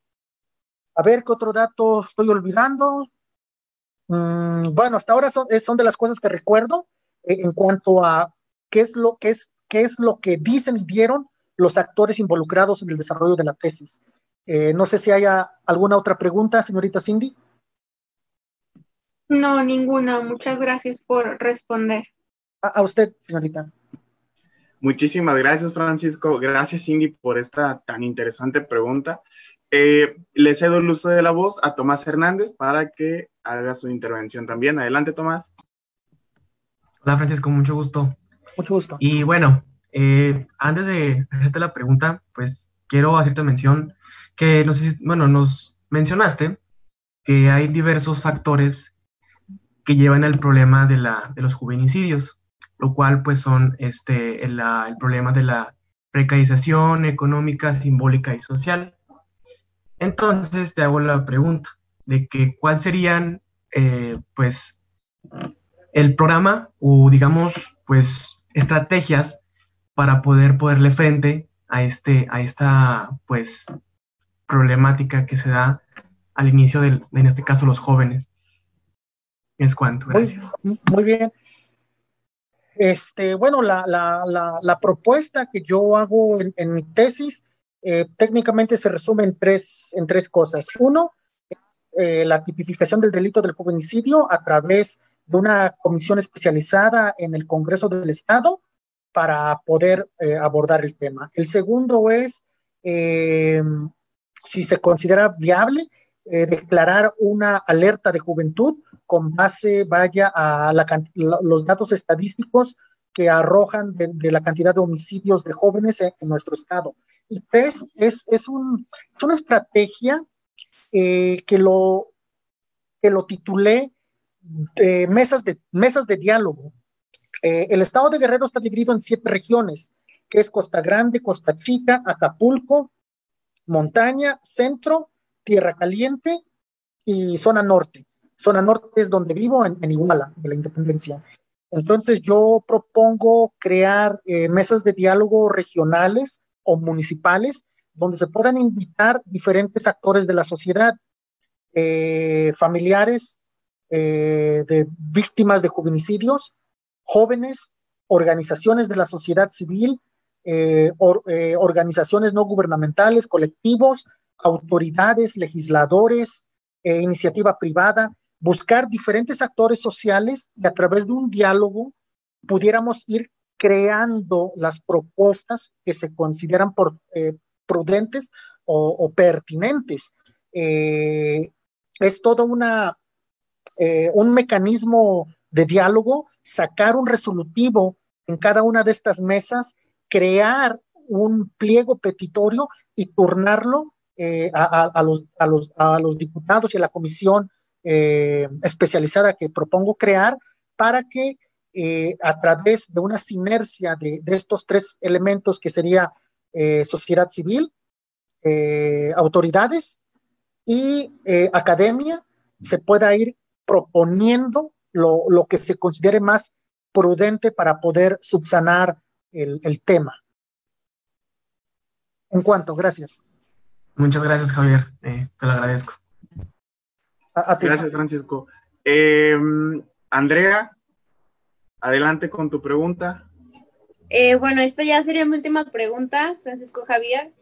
A ver, ¿qué otro dato estoy olvidando? Mm, bueno, hasta ahora son, son de las cosas que recuerdo eh, en cuanto a qué es lo que es qué es lo que dicen y vieron los actores involucrados en el desarrollo de la tesis. Eh, no sé si haya alguna otra pregunta, señorita Cindy. No, ninguna. Muchas gracias por responder. A, usted, señorita. Muchísimas gracias, Francisco. Gracias, Cindy, por esta tan interesante pregunta. Eh, le cedo el uso de la voz a Tomás Hernández para que haga su intervención también. Adelante, Tomás. Hola, Francisco, mucho gusto. Mucho gusto. Y bueno, eh, antes de hacerte la pregunta, pues quiero hacerte mención que, no sé si, bueno, nos mencionaste que hay diversos factores que llevan al problema de, la, de los juvenicidios, lo cual pues son este, el, problema de la precarización económica, simbólica y social. Entonces te hago la pregunta de que cuál serían, eh, pues, el programa o, digamos, pues, estrategias para poder poderle frente a, este, a esta, pues, problemática que se da al inicio del, en este caso, los jóvenes. Es cuanto, gracias. Muy, bien. Este, bueno, la, la, la, propuesta que yo hago en, en mi tesis eh, técnicamente se resume en tres, en tres cosas. Uno, eh, la tipificación del delito del juvenicidio a través de una comisión especializada en el Congreso del Estado para poder eh, abordar el tema. El segundo es, si se considera viable, declarar una alerta de juventud con base, vaya, a los datos estadísticos que arrojan de, la cantidad de homicidios de jóvenes en nuestro estado. Y tres, es, es, es una estrategia eh, que, lo, que lo titulé de mesas, de, mesas de diálogo. Eh, el estado de Guerrero está dividido en siete regiones, que es Costa Grande, Costa Chica, Acapulco, Montaña, Centro, Tierra Caliente y Zona Norte. Zona Norte es donde vivo, en, Iguala, de la Independencia. Entonces yo propongo crear eh, mesas de diálogo regionales o municipales donde se puedan invitar diferentes actores de la sociedad, eh, familiares eh, de víctimas de juvenicidios, jóvenes, organizaciones de la sociedad civil, organizaciones no gubernamentales, colectivos, autoridades, legisladores, iniciativa privada, buscar diferentes actores sociales y a través de un diálogo pudiéramos ir creando las propuestas que se consideran por, eh, prudentes o, pertinentes. Eh, es todo una, eh, un mecanismo de diálogo, sacar un resolutivo en cada una de estas mesas, crear un pliego petitorio y turnarlo a, los, a, los, a, los, diputados y a la comisión especializada que propongo crear para que eh, a través de una sinergia de, estos tres elementos que sería eh, sociedad civil, eh, autoridades y academia, se pueda ir proponiendo lo, que se considere más prudente para poder subsanar el, tema. En cuanto, gracias. Muchas gracias, Javier. te lo agradezco. gracias, Francisco. Andrea, Adelante con tu pregunta. Eh, bueno, esta ya sería mi última pregunta, Francisco Javier.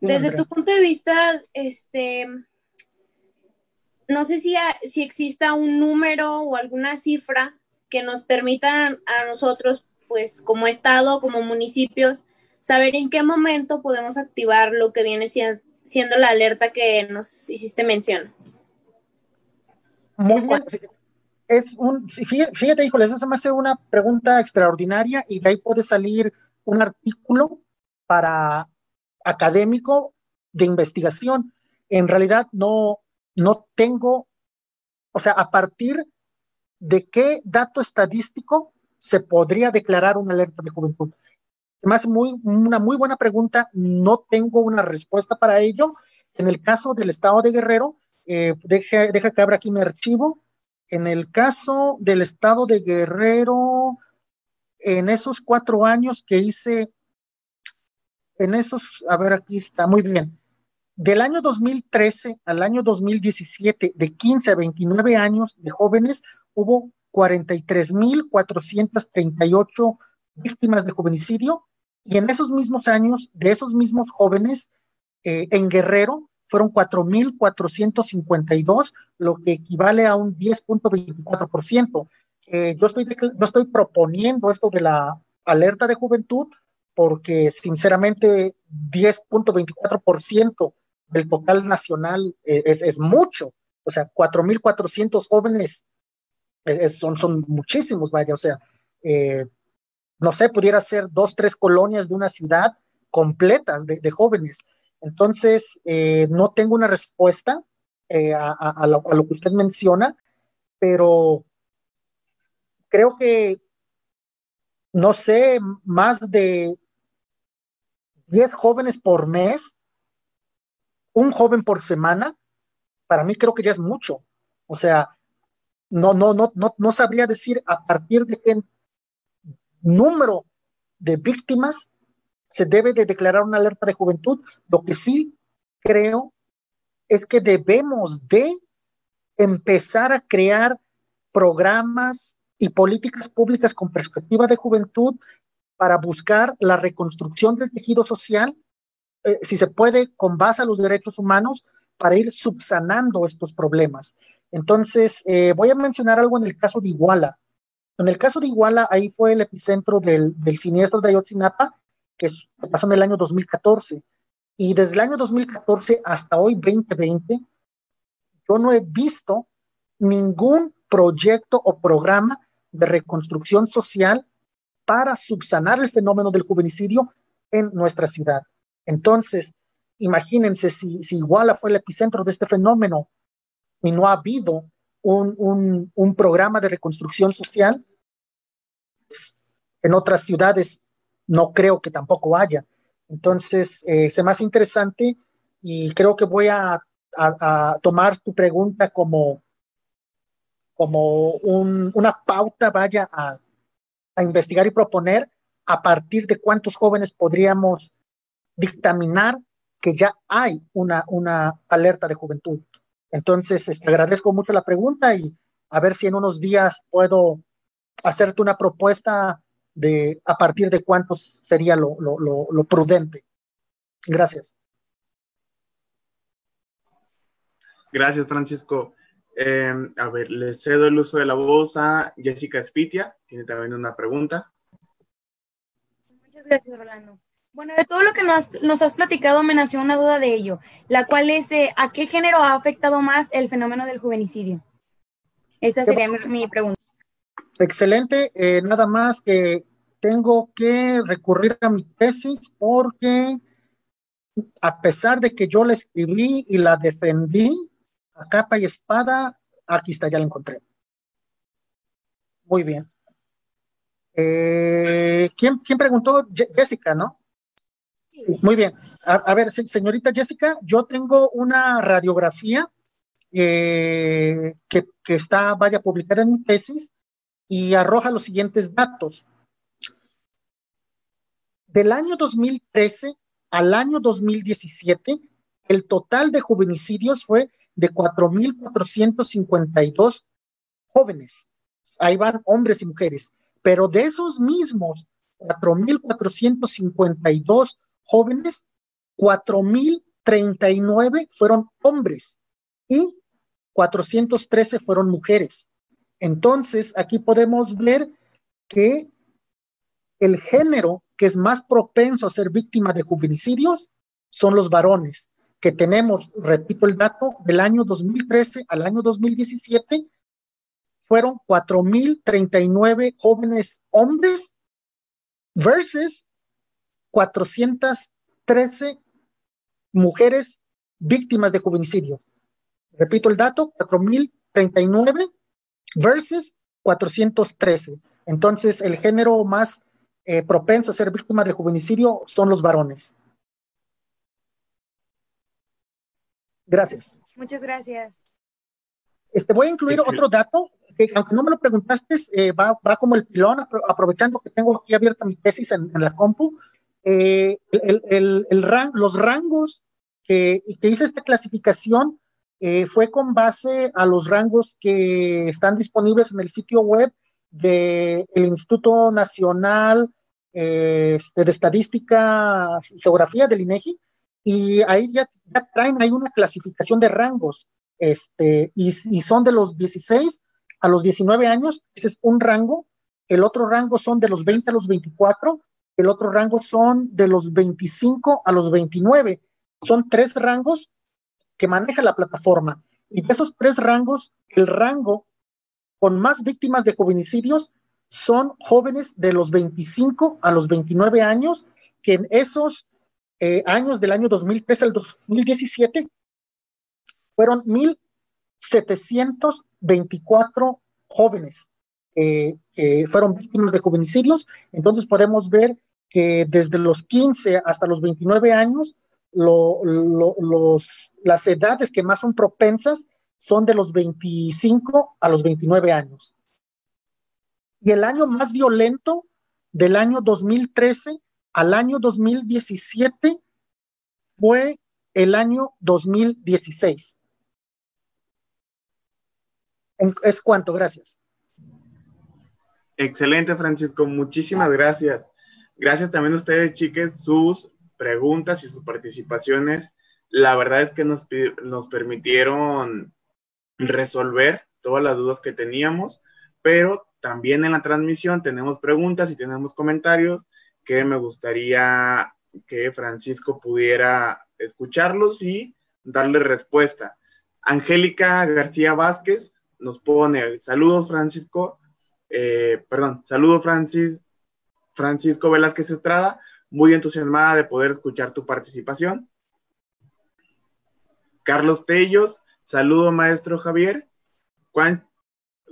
Desde tu punto de vista, este, no sé si, si exista un número o alguna cifra que nos permita a nosotros, pues como Estado, como municipios, saber en qué momento podemos activar lo que viene siendo, la alerta que nos hiciste mención. Muy bien es un, fíjate, híjole, eso se me hace una pregunta extraordinaria y de ahí puede salir un artículo para académico de investigación. En realidad no, no tengo, o sea, a partir de qué dato estadístico se podría declarar una alerta de juventud. Se me hace muy, una muy buena pregunta, no tengo una respuesta para ello. En el caso del estado de Guerrero, eh, deja, deja que abra aquí mi archivo. En el caso del estado de Guerrero, en esos cuatro años que hice, en esos, a ver, aquí está, muy bien. Del año 2013 al año 2017, de 15 a 29 años de jóvenes, hubo 43.438 víctimas de juvenicidio y en esos mismos años, de esos mismos jóvenes, eh, en Guerrero fueron 4.452, lo que equivale a un 10.24%. Eh, yo, estoy, yo estoy proponiendo esto de la alerta de juventud porque sinceramente 10.24% del total nacional eh, es, es, mucho. O sea, 4.400 jóvenes son, son muchísimos, vaya. O sea, eh, no sé, pudiera ser dos, tres colonias de una ciudad completas de, jóvenes. Entonces, eh, no tengo una respuesta eh, a, lo, que usted menciona, pero creo que, no sé, más de 10 jóvenes por mes, un joven por semana, para mí creo que ya es mucho. O sea, no, no, no, no, no sabría decir a partir de qué número de víctimas se debe de declarar una alerta de juventud. Lo que sí creo es que debemos de empezar a crear programas y políticas públicas con perspectiva de juventud para buscar la reconstrucción del tejido social, eh, si se puede, con base a los derechos humanos, para ir subsanando estos problemas. Entonces, eh, voy a mencionar algo en el caso de Iguala. En el caso de Iguala, ahí fue el epicentro del, siniestro de Ayotzinapa, que, pasó en el año 2014. Y desde el año 2014 hasta hoy, 2020, yo no he visto ningún proyecto o programa de reconstrucción social para subsanar el fenómeno del juvenicidio en nuestra ciudad. Entonces, imagínense si Iguala fue el epicentro de este fenómeno y no ha habido un, programa de reconstrucción social. En otras ciudades no creo que tampoco haya. Entonces, eh, se me hace interesante y creo que voy a, tomar tu pregunta como, como una pauta, vaya a, investigar y proponer a partir de cuántos jóvenes podríamos dictaminar que ya hay una, una alerta de juventud. Entonces, este, agradezco mucho la pregunta y a ver si en unos días puedo hacerte una propuesta de a partir de cuántos sería lo, prudente. Gracias. Gracias, Francisco. Em, a ver, le cedo el uso de la voz a Jessica Spitia. Tiene también una pregunta. Muchas gracias, Rolando. Bueno, de todo lo que nos, has platicado me nació una duda de ello, la cual es, eh, ¿a qué género ha afectado más el fenómeno del juvenicidio? Esa sería mi, pregunta. Excelente, eh, nada más que tengo que recurrir a mi tesis porque a pesar de que yo la escribí y la defendí a capa y espada, aquí está, ya la encontré. Muy bien. Eh, ¿quién, ¿Quién preguntó? Jessica, ¿no? Muy bien. A, ver, señorita Jessica, yo tengo una radiografía eh, que, está, vaya, publicada en mi tesis y arroja los siguientes datos. Del año 2013 al año 2017, el total de juvenicidios fue de 4.452 jóvenes. Ahí van hombres y mujeres. Pero de esos mismos 4.452 jóvenes, 4.039 fueron hombres y 413 fueron mujeres. Entonces, aquí podemos ver que el género que es más propenso a ser víctima de juvenicidios son los varones, que tenemos, repito el dato, del año 2013 al año 2017, fueron 4.039 jóvenes hombres versus 413 mujeres víctimas de juvenicidio. Repito el dato, 4.039 versus 413. Entonces, el género más eh, propenso a ser víctima de juvenicidio son los varones. Gracias. Muchas gracias. Este, voy a incluir otro dato, que aunque no me lo preguntaste, eh, va, va, como el pilón, aprovechando que tengo aquí abierta mi tesis en, la compu. Eh, el, el, el los rangos que, que hice esta clasificación eh, fue con base a los rangos que están disponibles en el sitio web del Instituto Nacional este, de Estadística y Geografía del INEGI, y ahí ya, ya, traen ahí una clasificación de rangos, este, y, y, son de los 16 a los 19 años, ese es un rango, el otro rango son de los 20 a los 24, el otro rango son de los 25 a los 29, son tres rangos que maneja la plataforma, y de esos tres rangos, el rango con más víctimas de juvenicidios son jóvenes de los 25 a los 29 años, que en esos eh, años del año 2013 al 2017 fueron 1.724 jóvenes que fueron víctimas de juvenicidios. Entonces podemos ver que desde los 15 hasta los 29 años, los, las edades que más son propensas son de los 25 a los 29 años. Y el año más violento del año 2013 al año 2017 fue el año 2016. Es cuanto, gracias. Excelente, Francisco, muchísimas gracias. Gracias también a ustedes, chiques, sus preguntas y sus participaciones. La verdad es que nos, nos permitieron resolver todas las dudas que teníamos, pero también en la transmisión tenemos preguntas y tenemos comentarios que me gustaría que Francisco pudiera escucharlos y darle respuesta. Angélica García Vázquez nos pone, saludos Francisco, eh, perdón, saludos Francis, Francisco Velázquez Estrada, muy entusiasmada de poder escuchar tu participación. Carlos Tellos, saludo maestro Javier. ¿Cuál,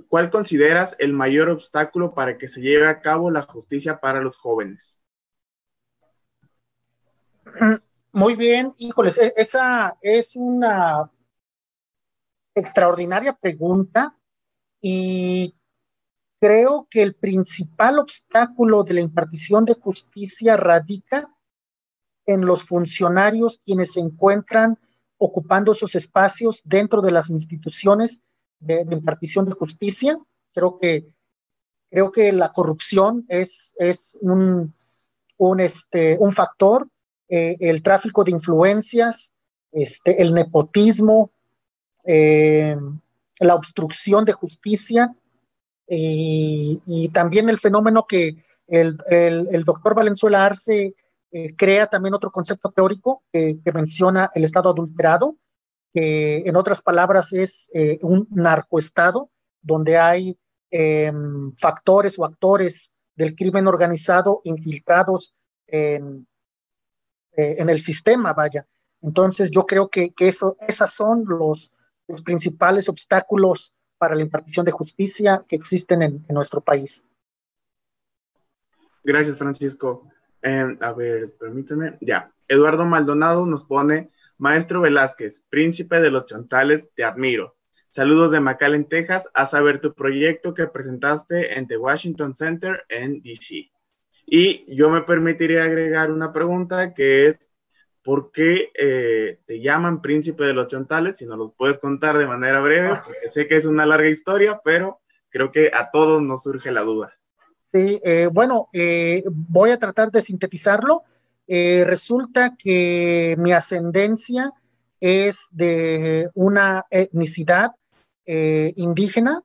¿Cuál consideras el mayor obstáculo para que se lleve a cabo la justicia para los jóvenes? Muy bien, híjoles, e-, esa es una extraordinaria pregunta y creo que el principal obstáculo de la impartición de justicia radica en los funcionarios quienes se encuentran ocupando esos espacios dentro de las instituciones de, impartición de justicia. Creo que, creo que la corrupción es, es un, un, este, un factor, eh, el tráfico de influencias, este, el nepotismo, eh, la obstrucción de justicia y, también el fenómeno que el, el, doctor Valenzuela Arce eh, crea también otro concepto teórico que, menciona el estado adulterado, que en otras palabras es eh, un narcoestado donde hay factores o actores del crimen organizado infiltrados en, eh, en el sistema, vaya. Entonces yo creo que, que eso, esas son los, los principales obstáculos para la impartición de justicia que existen en, nuestro país. Gracias, Francisco. Eh, a ver, permíteme. Ya. Eduardo Maldonado nos pone, Maestro Velázquez, príncipe de los chantales, te admiro. Saludos de McAllen, Texas, a saber tu proyecto que presentaste en The Washington Center en DC. Y yo me permitiría agregar una pregunta que es, ¿por qué eh, te llaman príncipe de los chontales? Si nos lo puedes contar de manera breve, ah. porque sé que es una larga historia, pero creo que a todos nos surge la duda. Sí, eh, bueno, eh, voy a tratar de sintetizarlo. resulta que mi ascendencia es de una etnicidad indígena.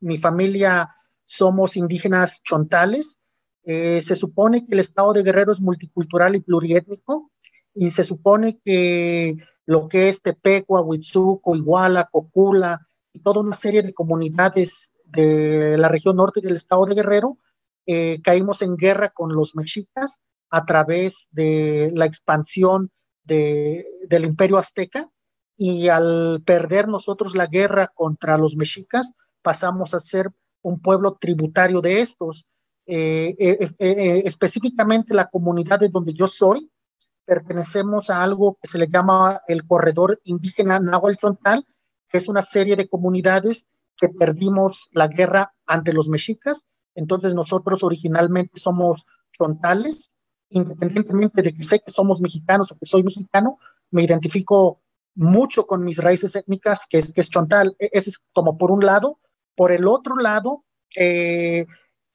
mi familia somos indígenas chontales eh, se supone que el estado de Guerrero es multicultural y pluriétnico y se supone que lo que es Tepecua, Huitzuco, Iguala, Cocula y toda una serie de comunidades de la región norte del estado de Guerrero, eh, caímos en guerra con los mexicas a través de la expansión del imperio azteca y al perder nosotros la guerra contra los mexicas pasamos a ser un pueblo tributario de estos. Eh, eh, eh, específicamente la comunidad de donde yo soy, pertenecemos a algo que se le llama el corredor indígena Nahuatl Tontal, que es una serie de comunidades que perdimos la guerra ante los mexicas. Entonces nosotros originalmente somos chontales, independientemente de que sé que somos mexicanos o que soy mexicano, me identifico mucho con mis raíces étnicas, que es, que es chontal. E, ese es como por un lado. Por el otro lado, eh,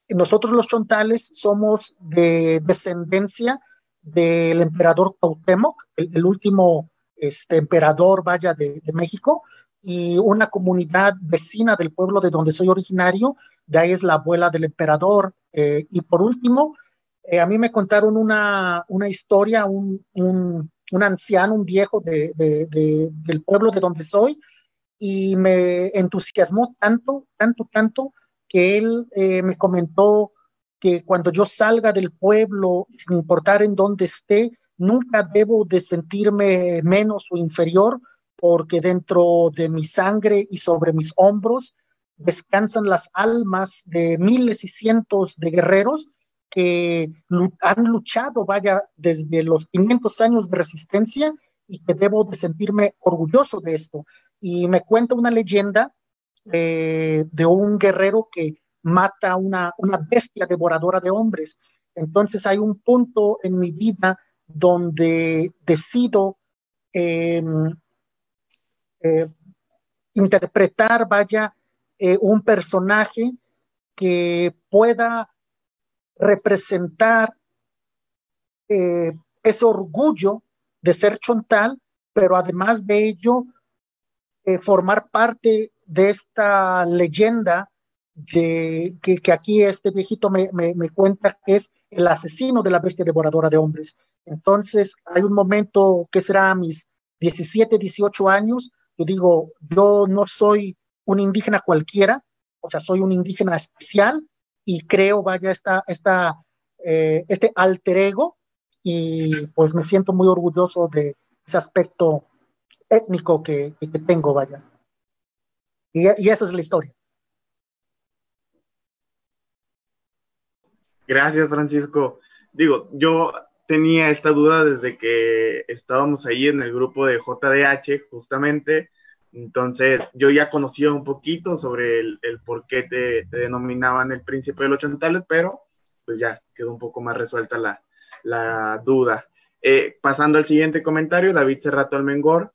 nosotros los chontales somos de descendencia del emperador Cuauhtémoc, el, último este, emperador, vaya, de, México, y una comunidad vecina del pueblo de donde soy originario, de ahí es la abuela del emperador. Eh, y por último, eh, a mí me contaron una, historia, un, anciano, un viejo de, del pueblo de donde soy, y me entusiasmó tanto, tanto, tanto, que él eh, me comentó que cuando yo salga del pueblo, sin importar en dónde esté, nunca debo de sentirme menos o inferior, porque dentro de mi sangre y sobre mis hombros descansan las almas de miles y cientos de guerreros que han luchado, vaya, desde los 500 años de resistencia y que debo de sentirme orgulloso de esto. Y me cuenta una leyenda de un guerrero que mata una, una bestia devoradora de hombres. Entonces hay un punto en mi vida donde decido em, eh, interpretar, vaya, eh, un personaje que pueda representar eh, ese orgullo de ser chontal, pero además de ello, formar parte de esta leyenda de, que, aquí este viejito me, cuenta que es el asesino de la bestia devoradora de hombres. Entonces, hay un momento que será a mis 17, 18 años, yo digo, yo no soy un indígena cualquiera, o sea, soy un indígena especial y creo, vaya, esta, esta, eh, este alter ego y pues me siento muy orgulloso de ese aspecto étnico que, tengo, vaya. Y esa es la historia. Gracias, Francisco. Digo, yo tenía esta duda desde que estábamos ahí en el grupo de JDH, justamente. Entonces, yo ya conocía un poquito sobre el, por qué te, denominaban el príncipe de los chontales, pero pues ya quedó un poco más resuelta la, duda. Eh, pasando al siguiente comentario, David Cerrato Almengor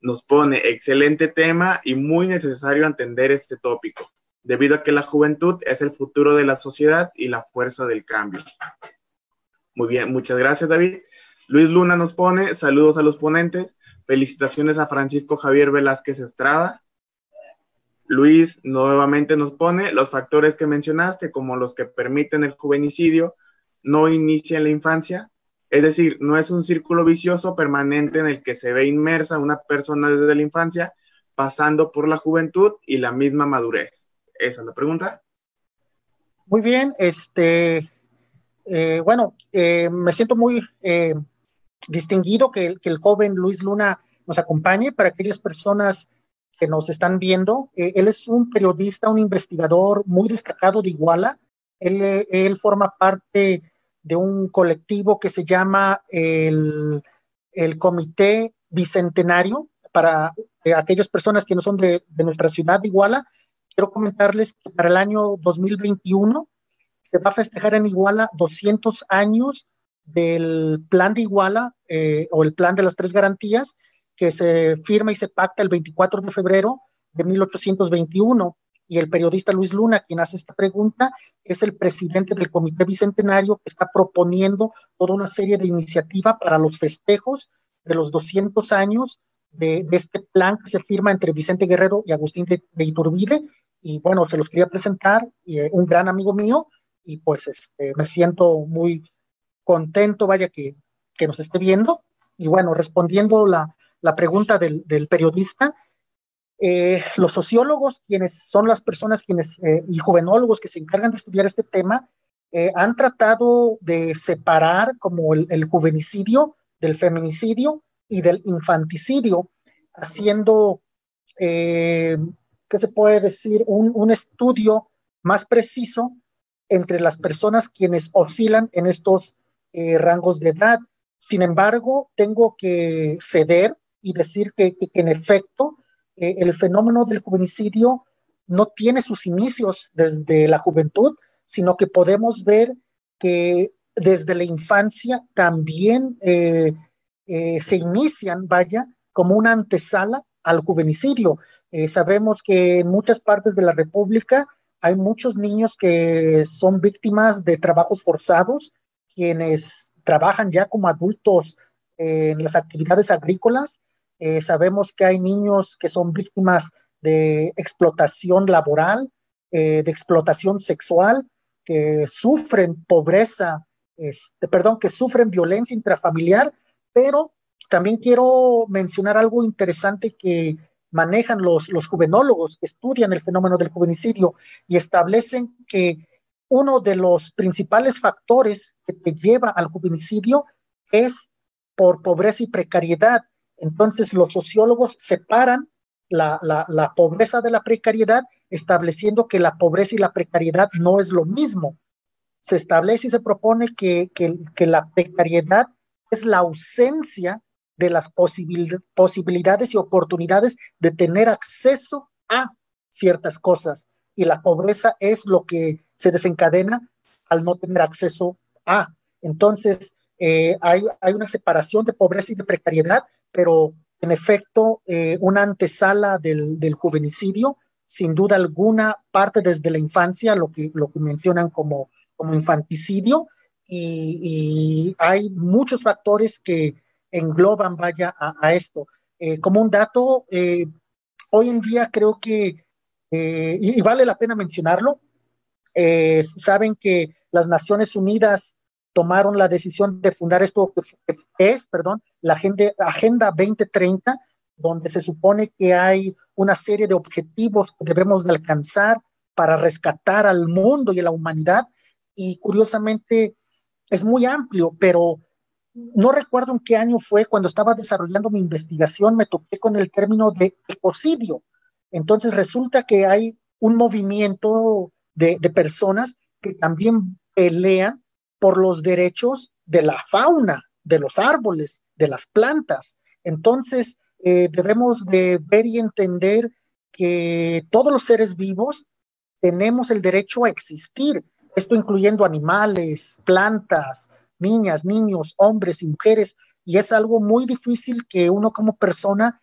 nos pone excelente tema y muy necesario entender este tópico debido a que la juventud es el futuro de la sociedad y la fuerza del cambio. Muy bien, muchas gracias David. Luis Luna nos pone, saludos a los ponentes, felicitaciones a Francisco Javier Velázquez Estrada. Luis nuevamente nos pone, los factores que mencionaste, como los que permiten el juvenicidio, no inician la infancia, es decir, no es un círculo vicioso permanente en el que se ve inmersa una persona desde la infancia, pasando por la juventud y la misma madurez. Esa es la pregunta. Muy bien, este, eh, bueno, eh, me siento muy eh, distinguido que, el joven Luis Luna nos acompañe para aquellas personas que nos están viendo. él es un periodista, un investigador muy destacado de Iguala. Él forma parte de un colectivo que se llama el, el Comité Bicentenario para aquellas personas que no son de, de nuestra ciudad de Iguala quiero comentarles que para el año 2021 se va a festejar en Iguala 200 años del plan de Iguala eh, o el plan de las tres garantías que se firma y se pacta el 24 de febrero de 1821. Y el periodista Luis Luna, quien hace esta pregunta, es el presidente del Comité Bicentenario que está proponiendo toda una serie de iniciativas para los festejos de los 200 años de, este plan que se firma entre Vicente Guerrero y Agustín de, Iturbide. Y bueno, se los quería presentar, y, eh, un gran amigo mío, y pues este, me siento muy contento, vaya, que, que nos esté viendo. Y bueno, respondiendo la, la pregunta del, del periodista, eh, los sociólogos, quienes son las personas quienes, eh, y jovenólogos que se encargan de estudiar este tema, han tratado de separar como el, juvenicidio del feminicidio y del infanticidio, haciendo, eh, ¿qué se puede decir? Un, estudio más preciso entre las personas quienes oscilan en estos eh, rangos de edad. Sin embargo, tengo que ceder y decir que, en efecto eh, el fenómeno del juvenicidio no tiene sus inicios desde la juventud, sino que podemos ver que desde la infancia también eh, se inician, vaya, como una antesala al juvenicidio. sabemos que en muchas partes de la República hay muchos niños que son víctimas de trabajos forzados, quienes trabajan ya como adultos en las actividades agrícolas. Eh, sabemos que hay niños que son víctimas de explotación laboral, eh, de explotación sexual, que sufren pobreza, este, perdón, que sufren violencia intrafamiliar, pero también quiero mencionar algo interesante que manejan los, los juvenólogos que estudian el fenómeno del juvenicidio y establecen que uno de los principales factores que te lleva al juvenicidio es por pobreza y precariedad. Entonces los sociólogos separan la, pobreza de la precariedad, estableciendo que la pobreza y la precariedad no es lo mismo. Se establece y se propone que, la precariedad es la ausencia de las posibilidades y oportunidades de tener acceso a ciertas cosas. Y la pobreza es lo que se desencadena al no tener acceso a. Entonces, eh, hay, una separación de pobreza y de precariedad, pero en efecto, eh, una antesala del, juvenicidio, sin duda alguna, parte desde la infancia, lo que, lo mencionan como, como infanticidio, y hay muchos factores que, engloban, vaya, a, esto. Eh, como un dato, eh, hoy en día creo que, y, vale la pena mencionarlo, saben que las Naciones Unidas tomaron la decisión de fundar esto que es, perdón, la Agenda, Agenda 2030, donde se supone que hay una serie de objetivos que debemos de alcanzar para rescatar al mundo y a la humanidad. Y curiosamente es muy amplio, pero no recuerdo en qué año fue cuando estaba desarrollando mi investigación, me toqué con el término de ecocidio. Entonces resulta que hay un movimiento de, personas que también pelean por los derechos de la fauna, de los árboles, de las plantas. Entonces eh, debemos de ver y entender que todos los seres vivos tenemos el derecho a existir, esto incluyendo animales, plantas, niñas, niños, hombres y mujeres, y es algo muy difícil que uno como persona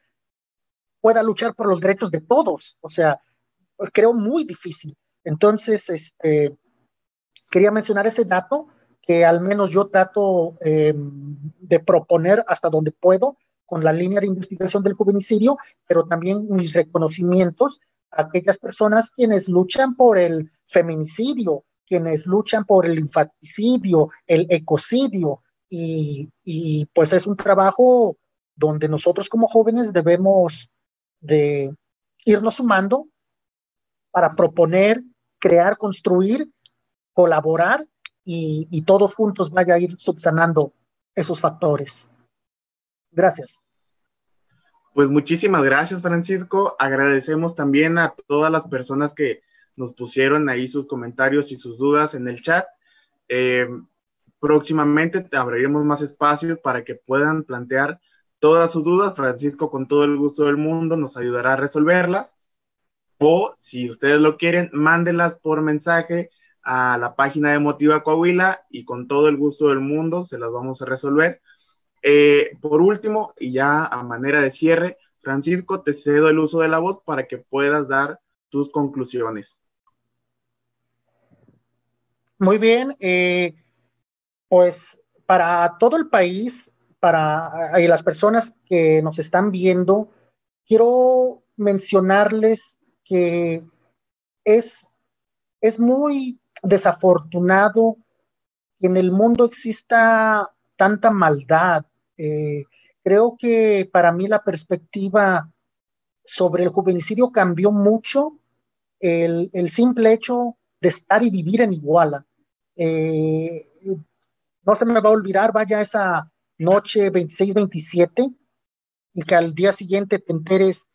pueda luchar por los derechos de todos, o sea, creo muy difícil. Entonces, este, quería mencionar ese dato que al menos yo trato em, de proponer hasta donde puedo con la línea de investigación del juvenicidio, pero también mis reconocimientos a aquellas personas quienes luchan por el feminicidio, quienes luchan por el infanticidio, el ecocidio, y, pues es un trabajo donde nosotros como jóvenes debemos de irnos sumando para proponer, crear, construir, colaborar y, todos juntos vaya a ir subsanando esos factores. Gracias. Pues muchísimas gracias, Francisco. Agradecemos también a todas las personas que nos pusieron ahí sus comentarios y sus dudas en el chat. Eh, próximamente abriremos más espacios para que puedan plantear todas sus dudas. Francisco, con todo el gusto del mundo, nos ayudará a resolverlas. O si ustedes lo quieren, mándenlas por mensaje a la página de Motiva Coahuila y con todo el gusto del mundo se las vamos a resolver. Eh, por último, y ya a manera de cierre, Francisco, te cedo el uso de la voz para que puedas dar tus conclusiones. Muy bien, eh, pues para todo el país, para las personas que nos están viendo, quiero mencionarles que es, es muy desafortunado que en el mundo exista tanta maldad. Eh, creo que para mí la perspectiva sobre el juvenicidio cambió mucho. El, simple hecho de estar y vivir en Iguala. Eh, no se me va a olvidar, vaya esa noche 26-27, y que al día siguiente te enteres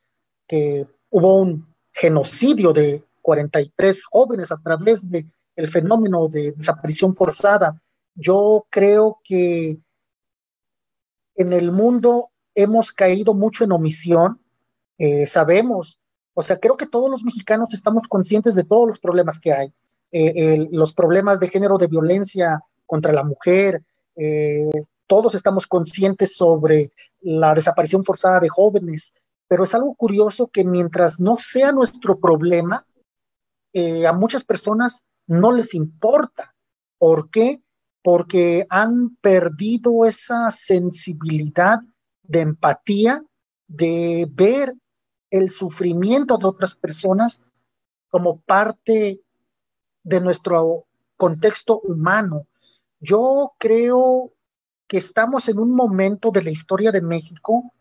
que hubo un genocidio de 43 jóvenes a través del el fenómeno de desaparición forzada. Yo creo que en el mundo hemos caído mucho en omisión, eh, sabemos, o sea, creo que todos los mexicanos estamos conscientes de todos los problemas que hay, eh, los problemas de género, de violencia contra la mujer, eh, todos estamos conscientes sobre la desaparición forzada de jóvenes, pero es algo curioso que mientras no sea nuestro problema, a muchas personas no les importa. ¿Por qué? Porque han perdido esa sensibilidad de empatía, de ver el sufrimiento de otras personas como parte de nuestro contexto humano. Yo creo que estamos en un momento de la historia de México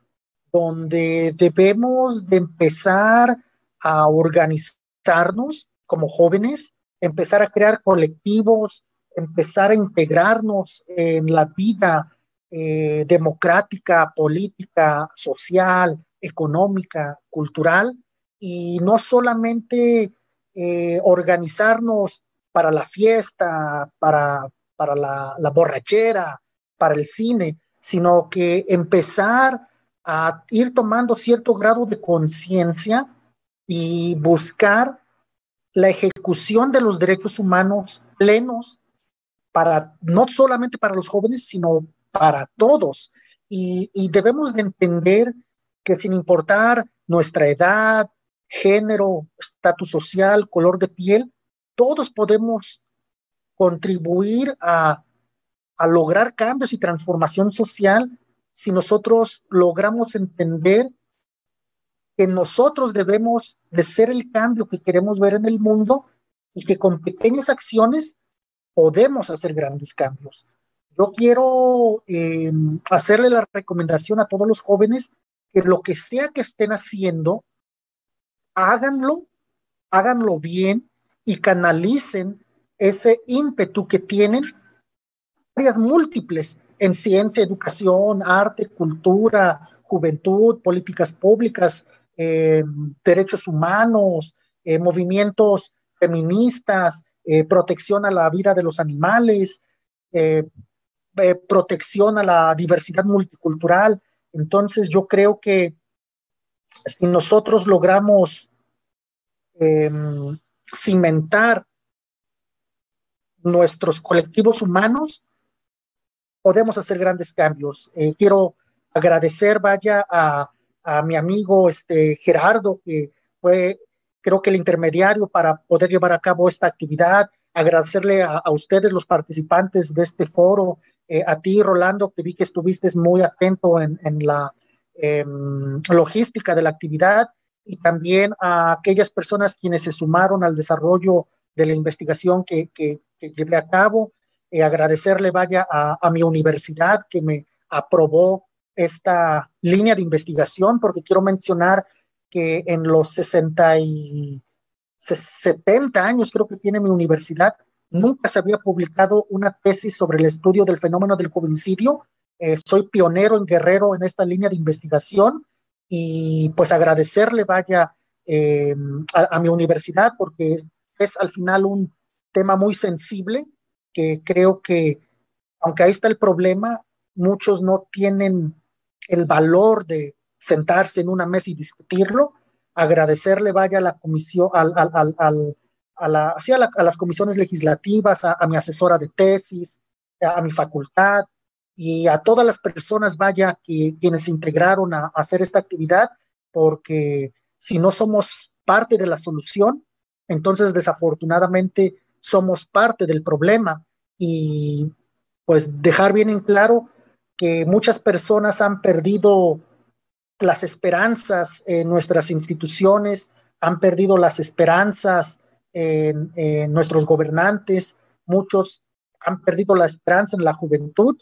donde debemos de empezar a organizarnos como jóvenes, empezar a crear colectivos, empezar a integrarnos en la vida eh, democrática, política, social, económica, cultural, y no solamente eh, organizarnos para la fiesta, para, para la, la borrachera, para el cine, sino que empezar a ir tomando cierto grado de conciencia y buscar la ejecución de los derechos humanos plenos para no solamente para los jóvenes, sino para todos. Y, debemos de entender que sin importar nuestra edad, género, estatus social, color de piel, todos podemos contribuir a, a lograr cambios y transformación social si nosotros logramos entender que nosotros debemos de ser el cambio que queremos ver en el mundo y que con pequeñas acciones podemos hacer grandes cambios. Yo quiero em, hacerle la recomendación a todos los jóvenes que lo que sea que estén haciendo, háganlo, háganlo bien y canalicen ese ímpetu que tienen áreas múltiples en ciencia, educación, arte, cultura, juventud, políticas públicas, eh, derechos humanos, eh, movimientos feministas, eh, protección a la vida de los animales, protección a la diversidad multicultural. Entonces yo creo que si nosotros logramos em, cimentar nuestros colectivos humanos, podemos hacer grandes cambios. quiero agradecer, vaya, a, a mi amigo este, Gerardo, que fue creo que el intermediario para poder llevar a cabo esta actividad, agradecerle a, ustedes los participantes de este foro, eh, a ti Rolando, que vi que estuviste muy atento en, la em, logística de la actividad. Y también a aquellas personas quienes se sumaron al desarrollo de la investigación que, que, llevé a cabo, eh, agradecerle vaya a mi universidad que me aprobó esta línea de investigación, porque quiero mencionar que en los 60 y 70 años creo que tiene mi universidad, nunca se había publicado una tesis sobre el estudio del fenómeno del jovencidio. Eh, soy pionero en Guerrero en esta línea de investigación y pues agradecerle vaya eh, a, a, mi universidad porque es al final un tema muy sensible que creo que aunque ahí está el problema, muchos no tienen el valor de sentarse en una mesa y discutirlo, agradecerle vaya a la comisión, al, al, al, a, la, a, las comisiones legislativas, a, mi asesora de tesis, a, mi facultad y a todas las personas, vaya, que, quienes se integraron a, hacer esta actividad, porque si no somos parte de la solución, entonces desafortunadamente somos parte del problema. Y pues dejar bien en claro que muchas personas han perdido las esperanzas en nuestras instituciones, han perdido las esperanzas en, nuestros gobernantes, muchos han perdido la esperanza en la juventud,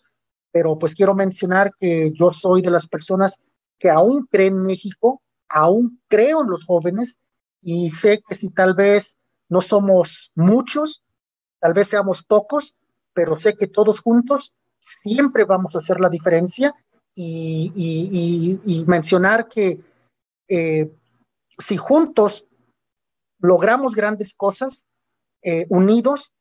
pero pues quiero mencionar que yo soy de las personas que aún creen en México, aún creo en los jóvenes y sé que si tal vez no somos muchos, tal vez seamos pocos, pero sé que todos juntos siempre vamos a hacer la diferencia y, mencionar que eh, si juntos logramos grandes cosas, eh, unidos,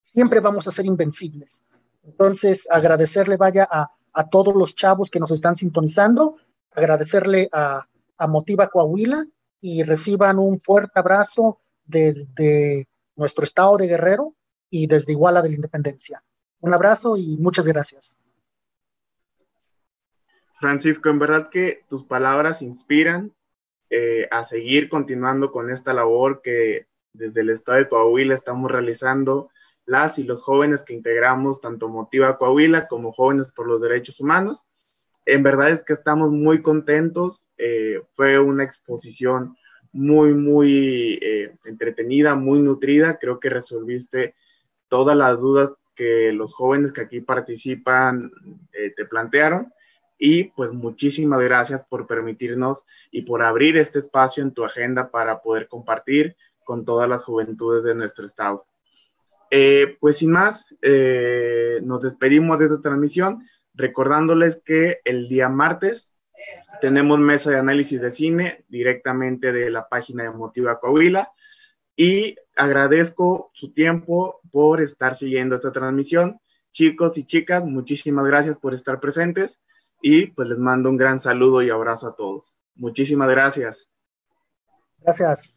siempre vamos a ser invencibles. Entonces, agradecerle vaya a, todos los chavos que nos están sintonizando, agradecerle a, a Motiva Coahuila y reciban un fuerte abrazo desde nuestro estado de Guerrero y desde Iguala de la Independencia. Un abrazo y muchas gracias. Francisco, en verdad que tus palabras inspiran eh, a seguir continuando con esta labor que desde el estado de Coahuila estamos realizando las y los jóvenes que integramos tanto Motiva Coahuila como Jóvenes por los Derechos Humanos. En verdad es que estamos muy contentos. Eh, fue una exposición muy, muy eh, entretenida, muy nutrida. Creo que resolviste todas las dudas que los jóvenes que aquí participan te plantearon. Y pues muchísimas gracias por permitirnos y por abrir este espacio en tu agenda para poder compartir con todas las juventudes de nuestro estado. Eh, pues sin más, eh, nos despedimos de esta transmisión recordándoles que el día martes tenemos mesa de análisis de cine directamente de la página de Motiva Coahuila y agradezco su tiempo por estar siguiendo esta transmisión. Chicos y chicas, muchísimas gracias por estar presentes y pues les mando un gran saludo y abrazo a todos. Muchísimas gracias. Gracias.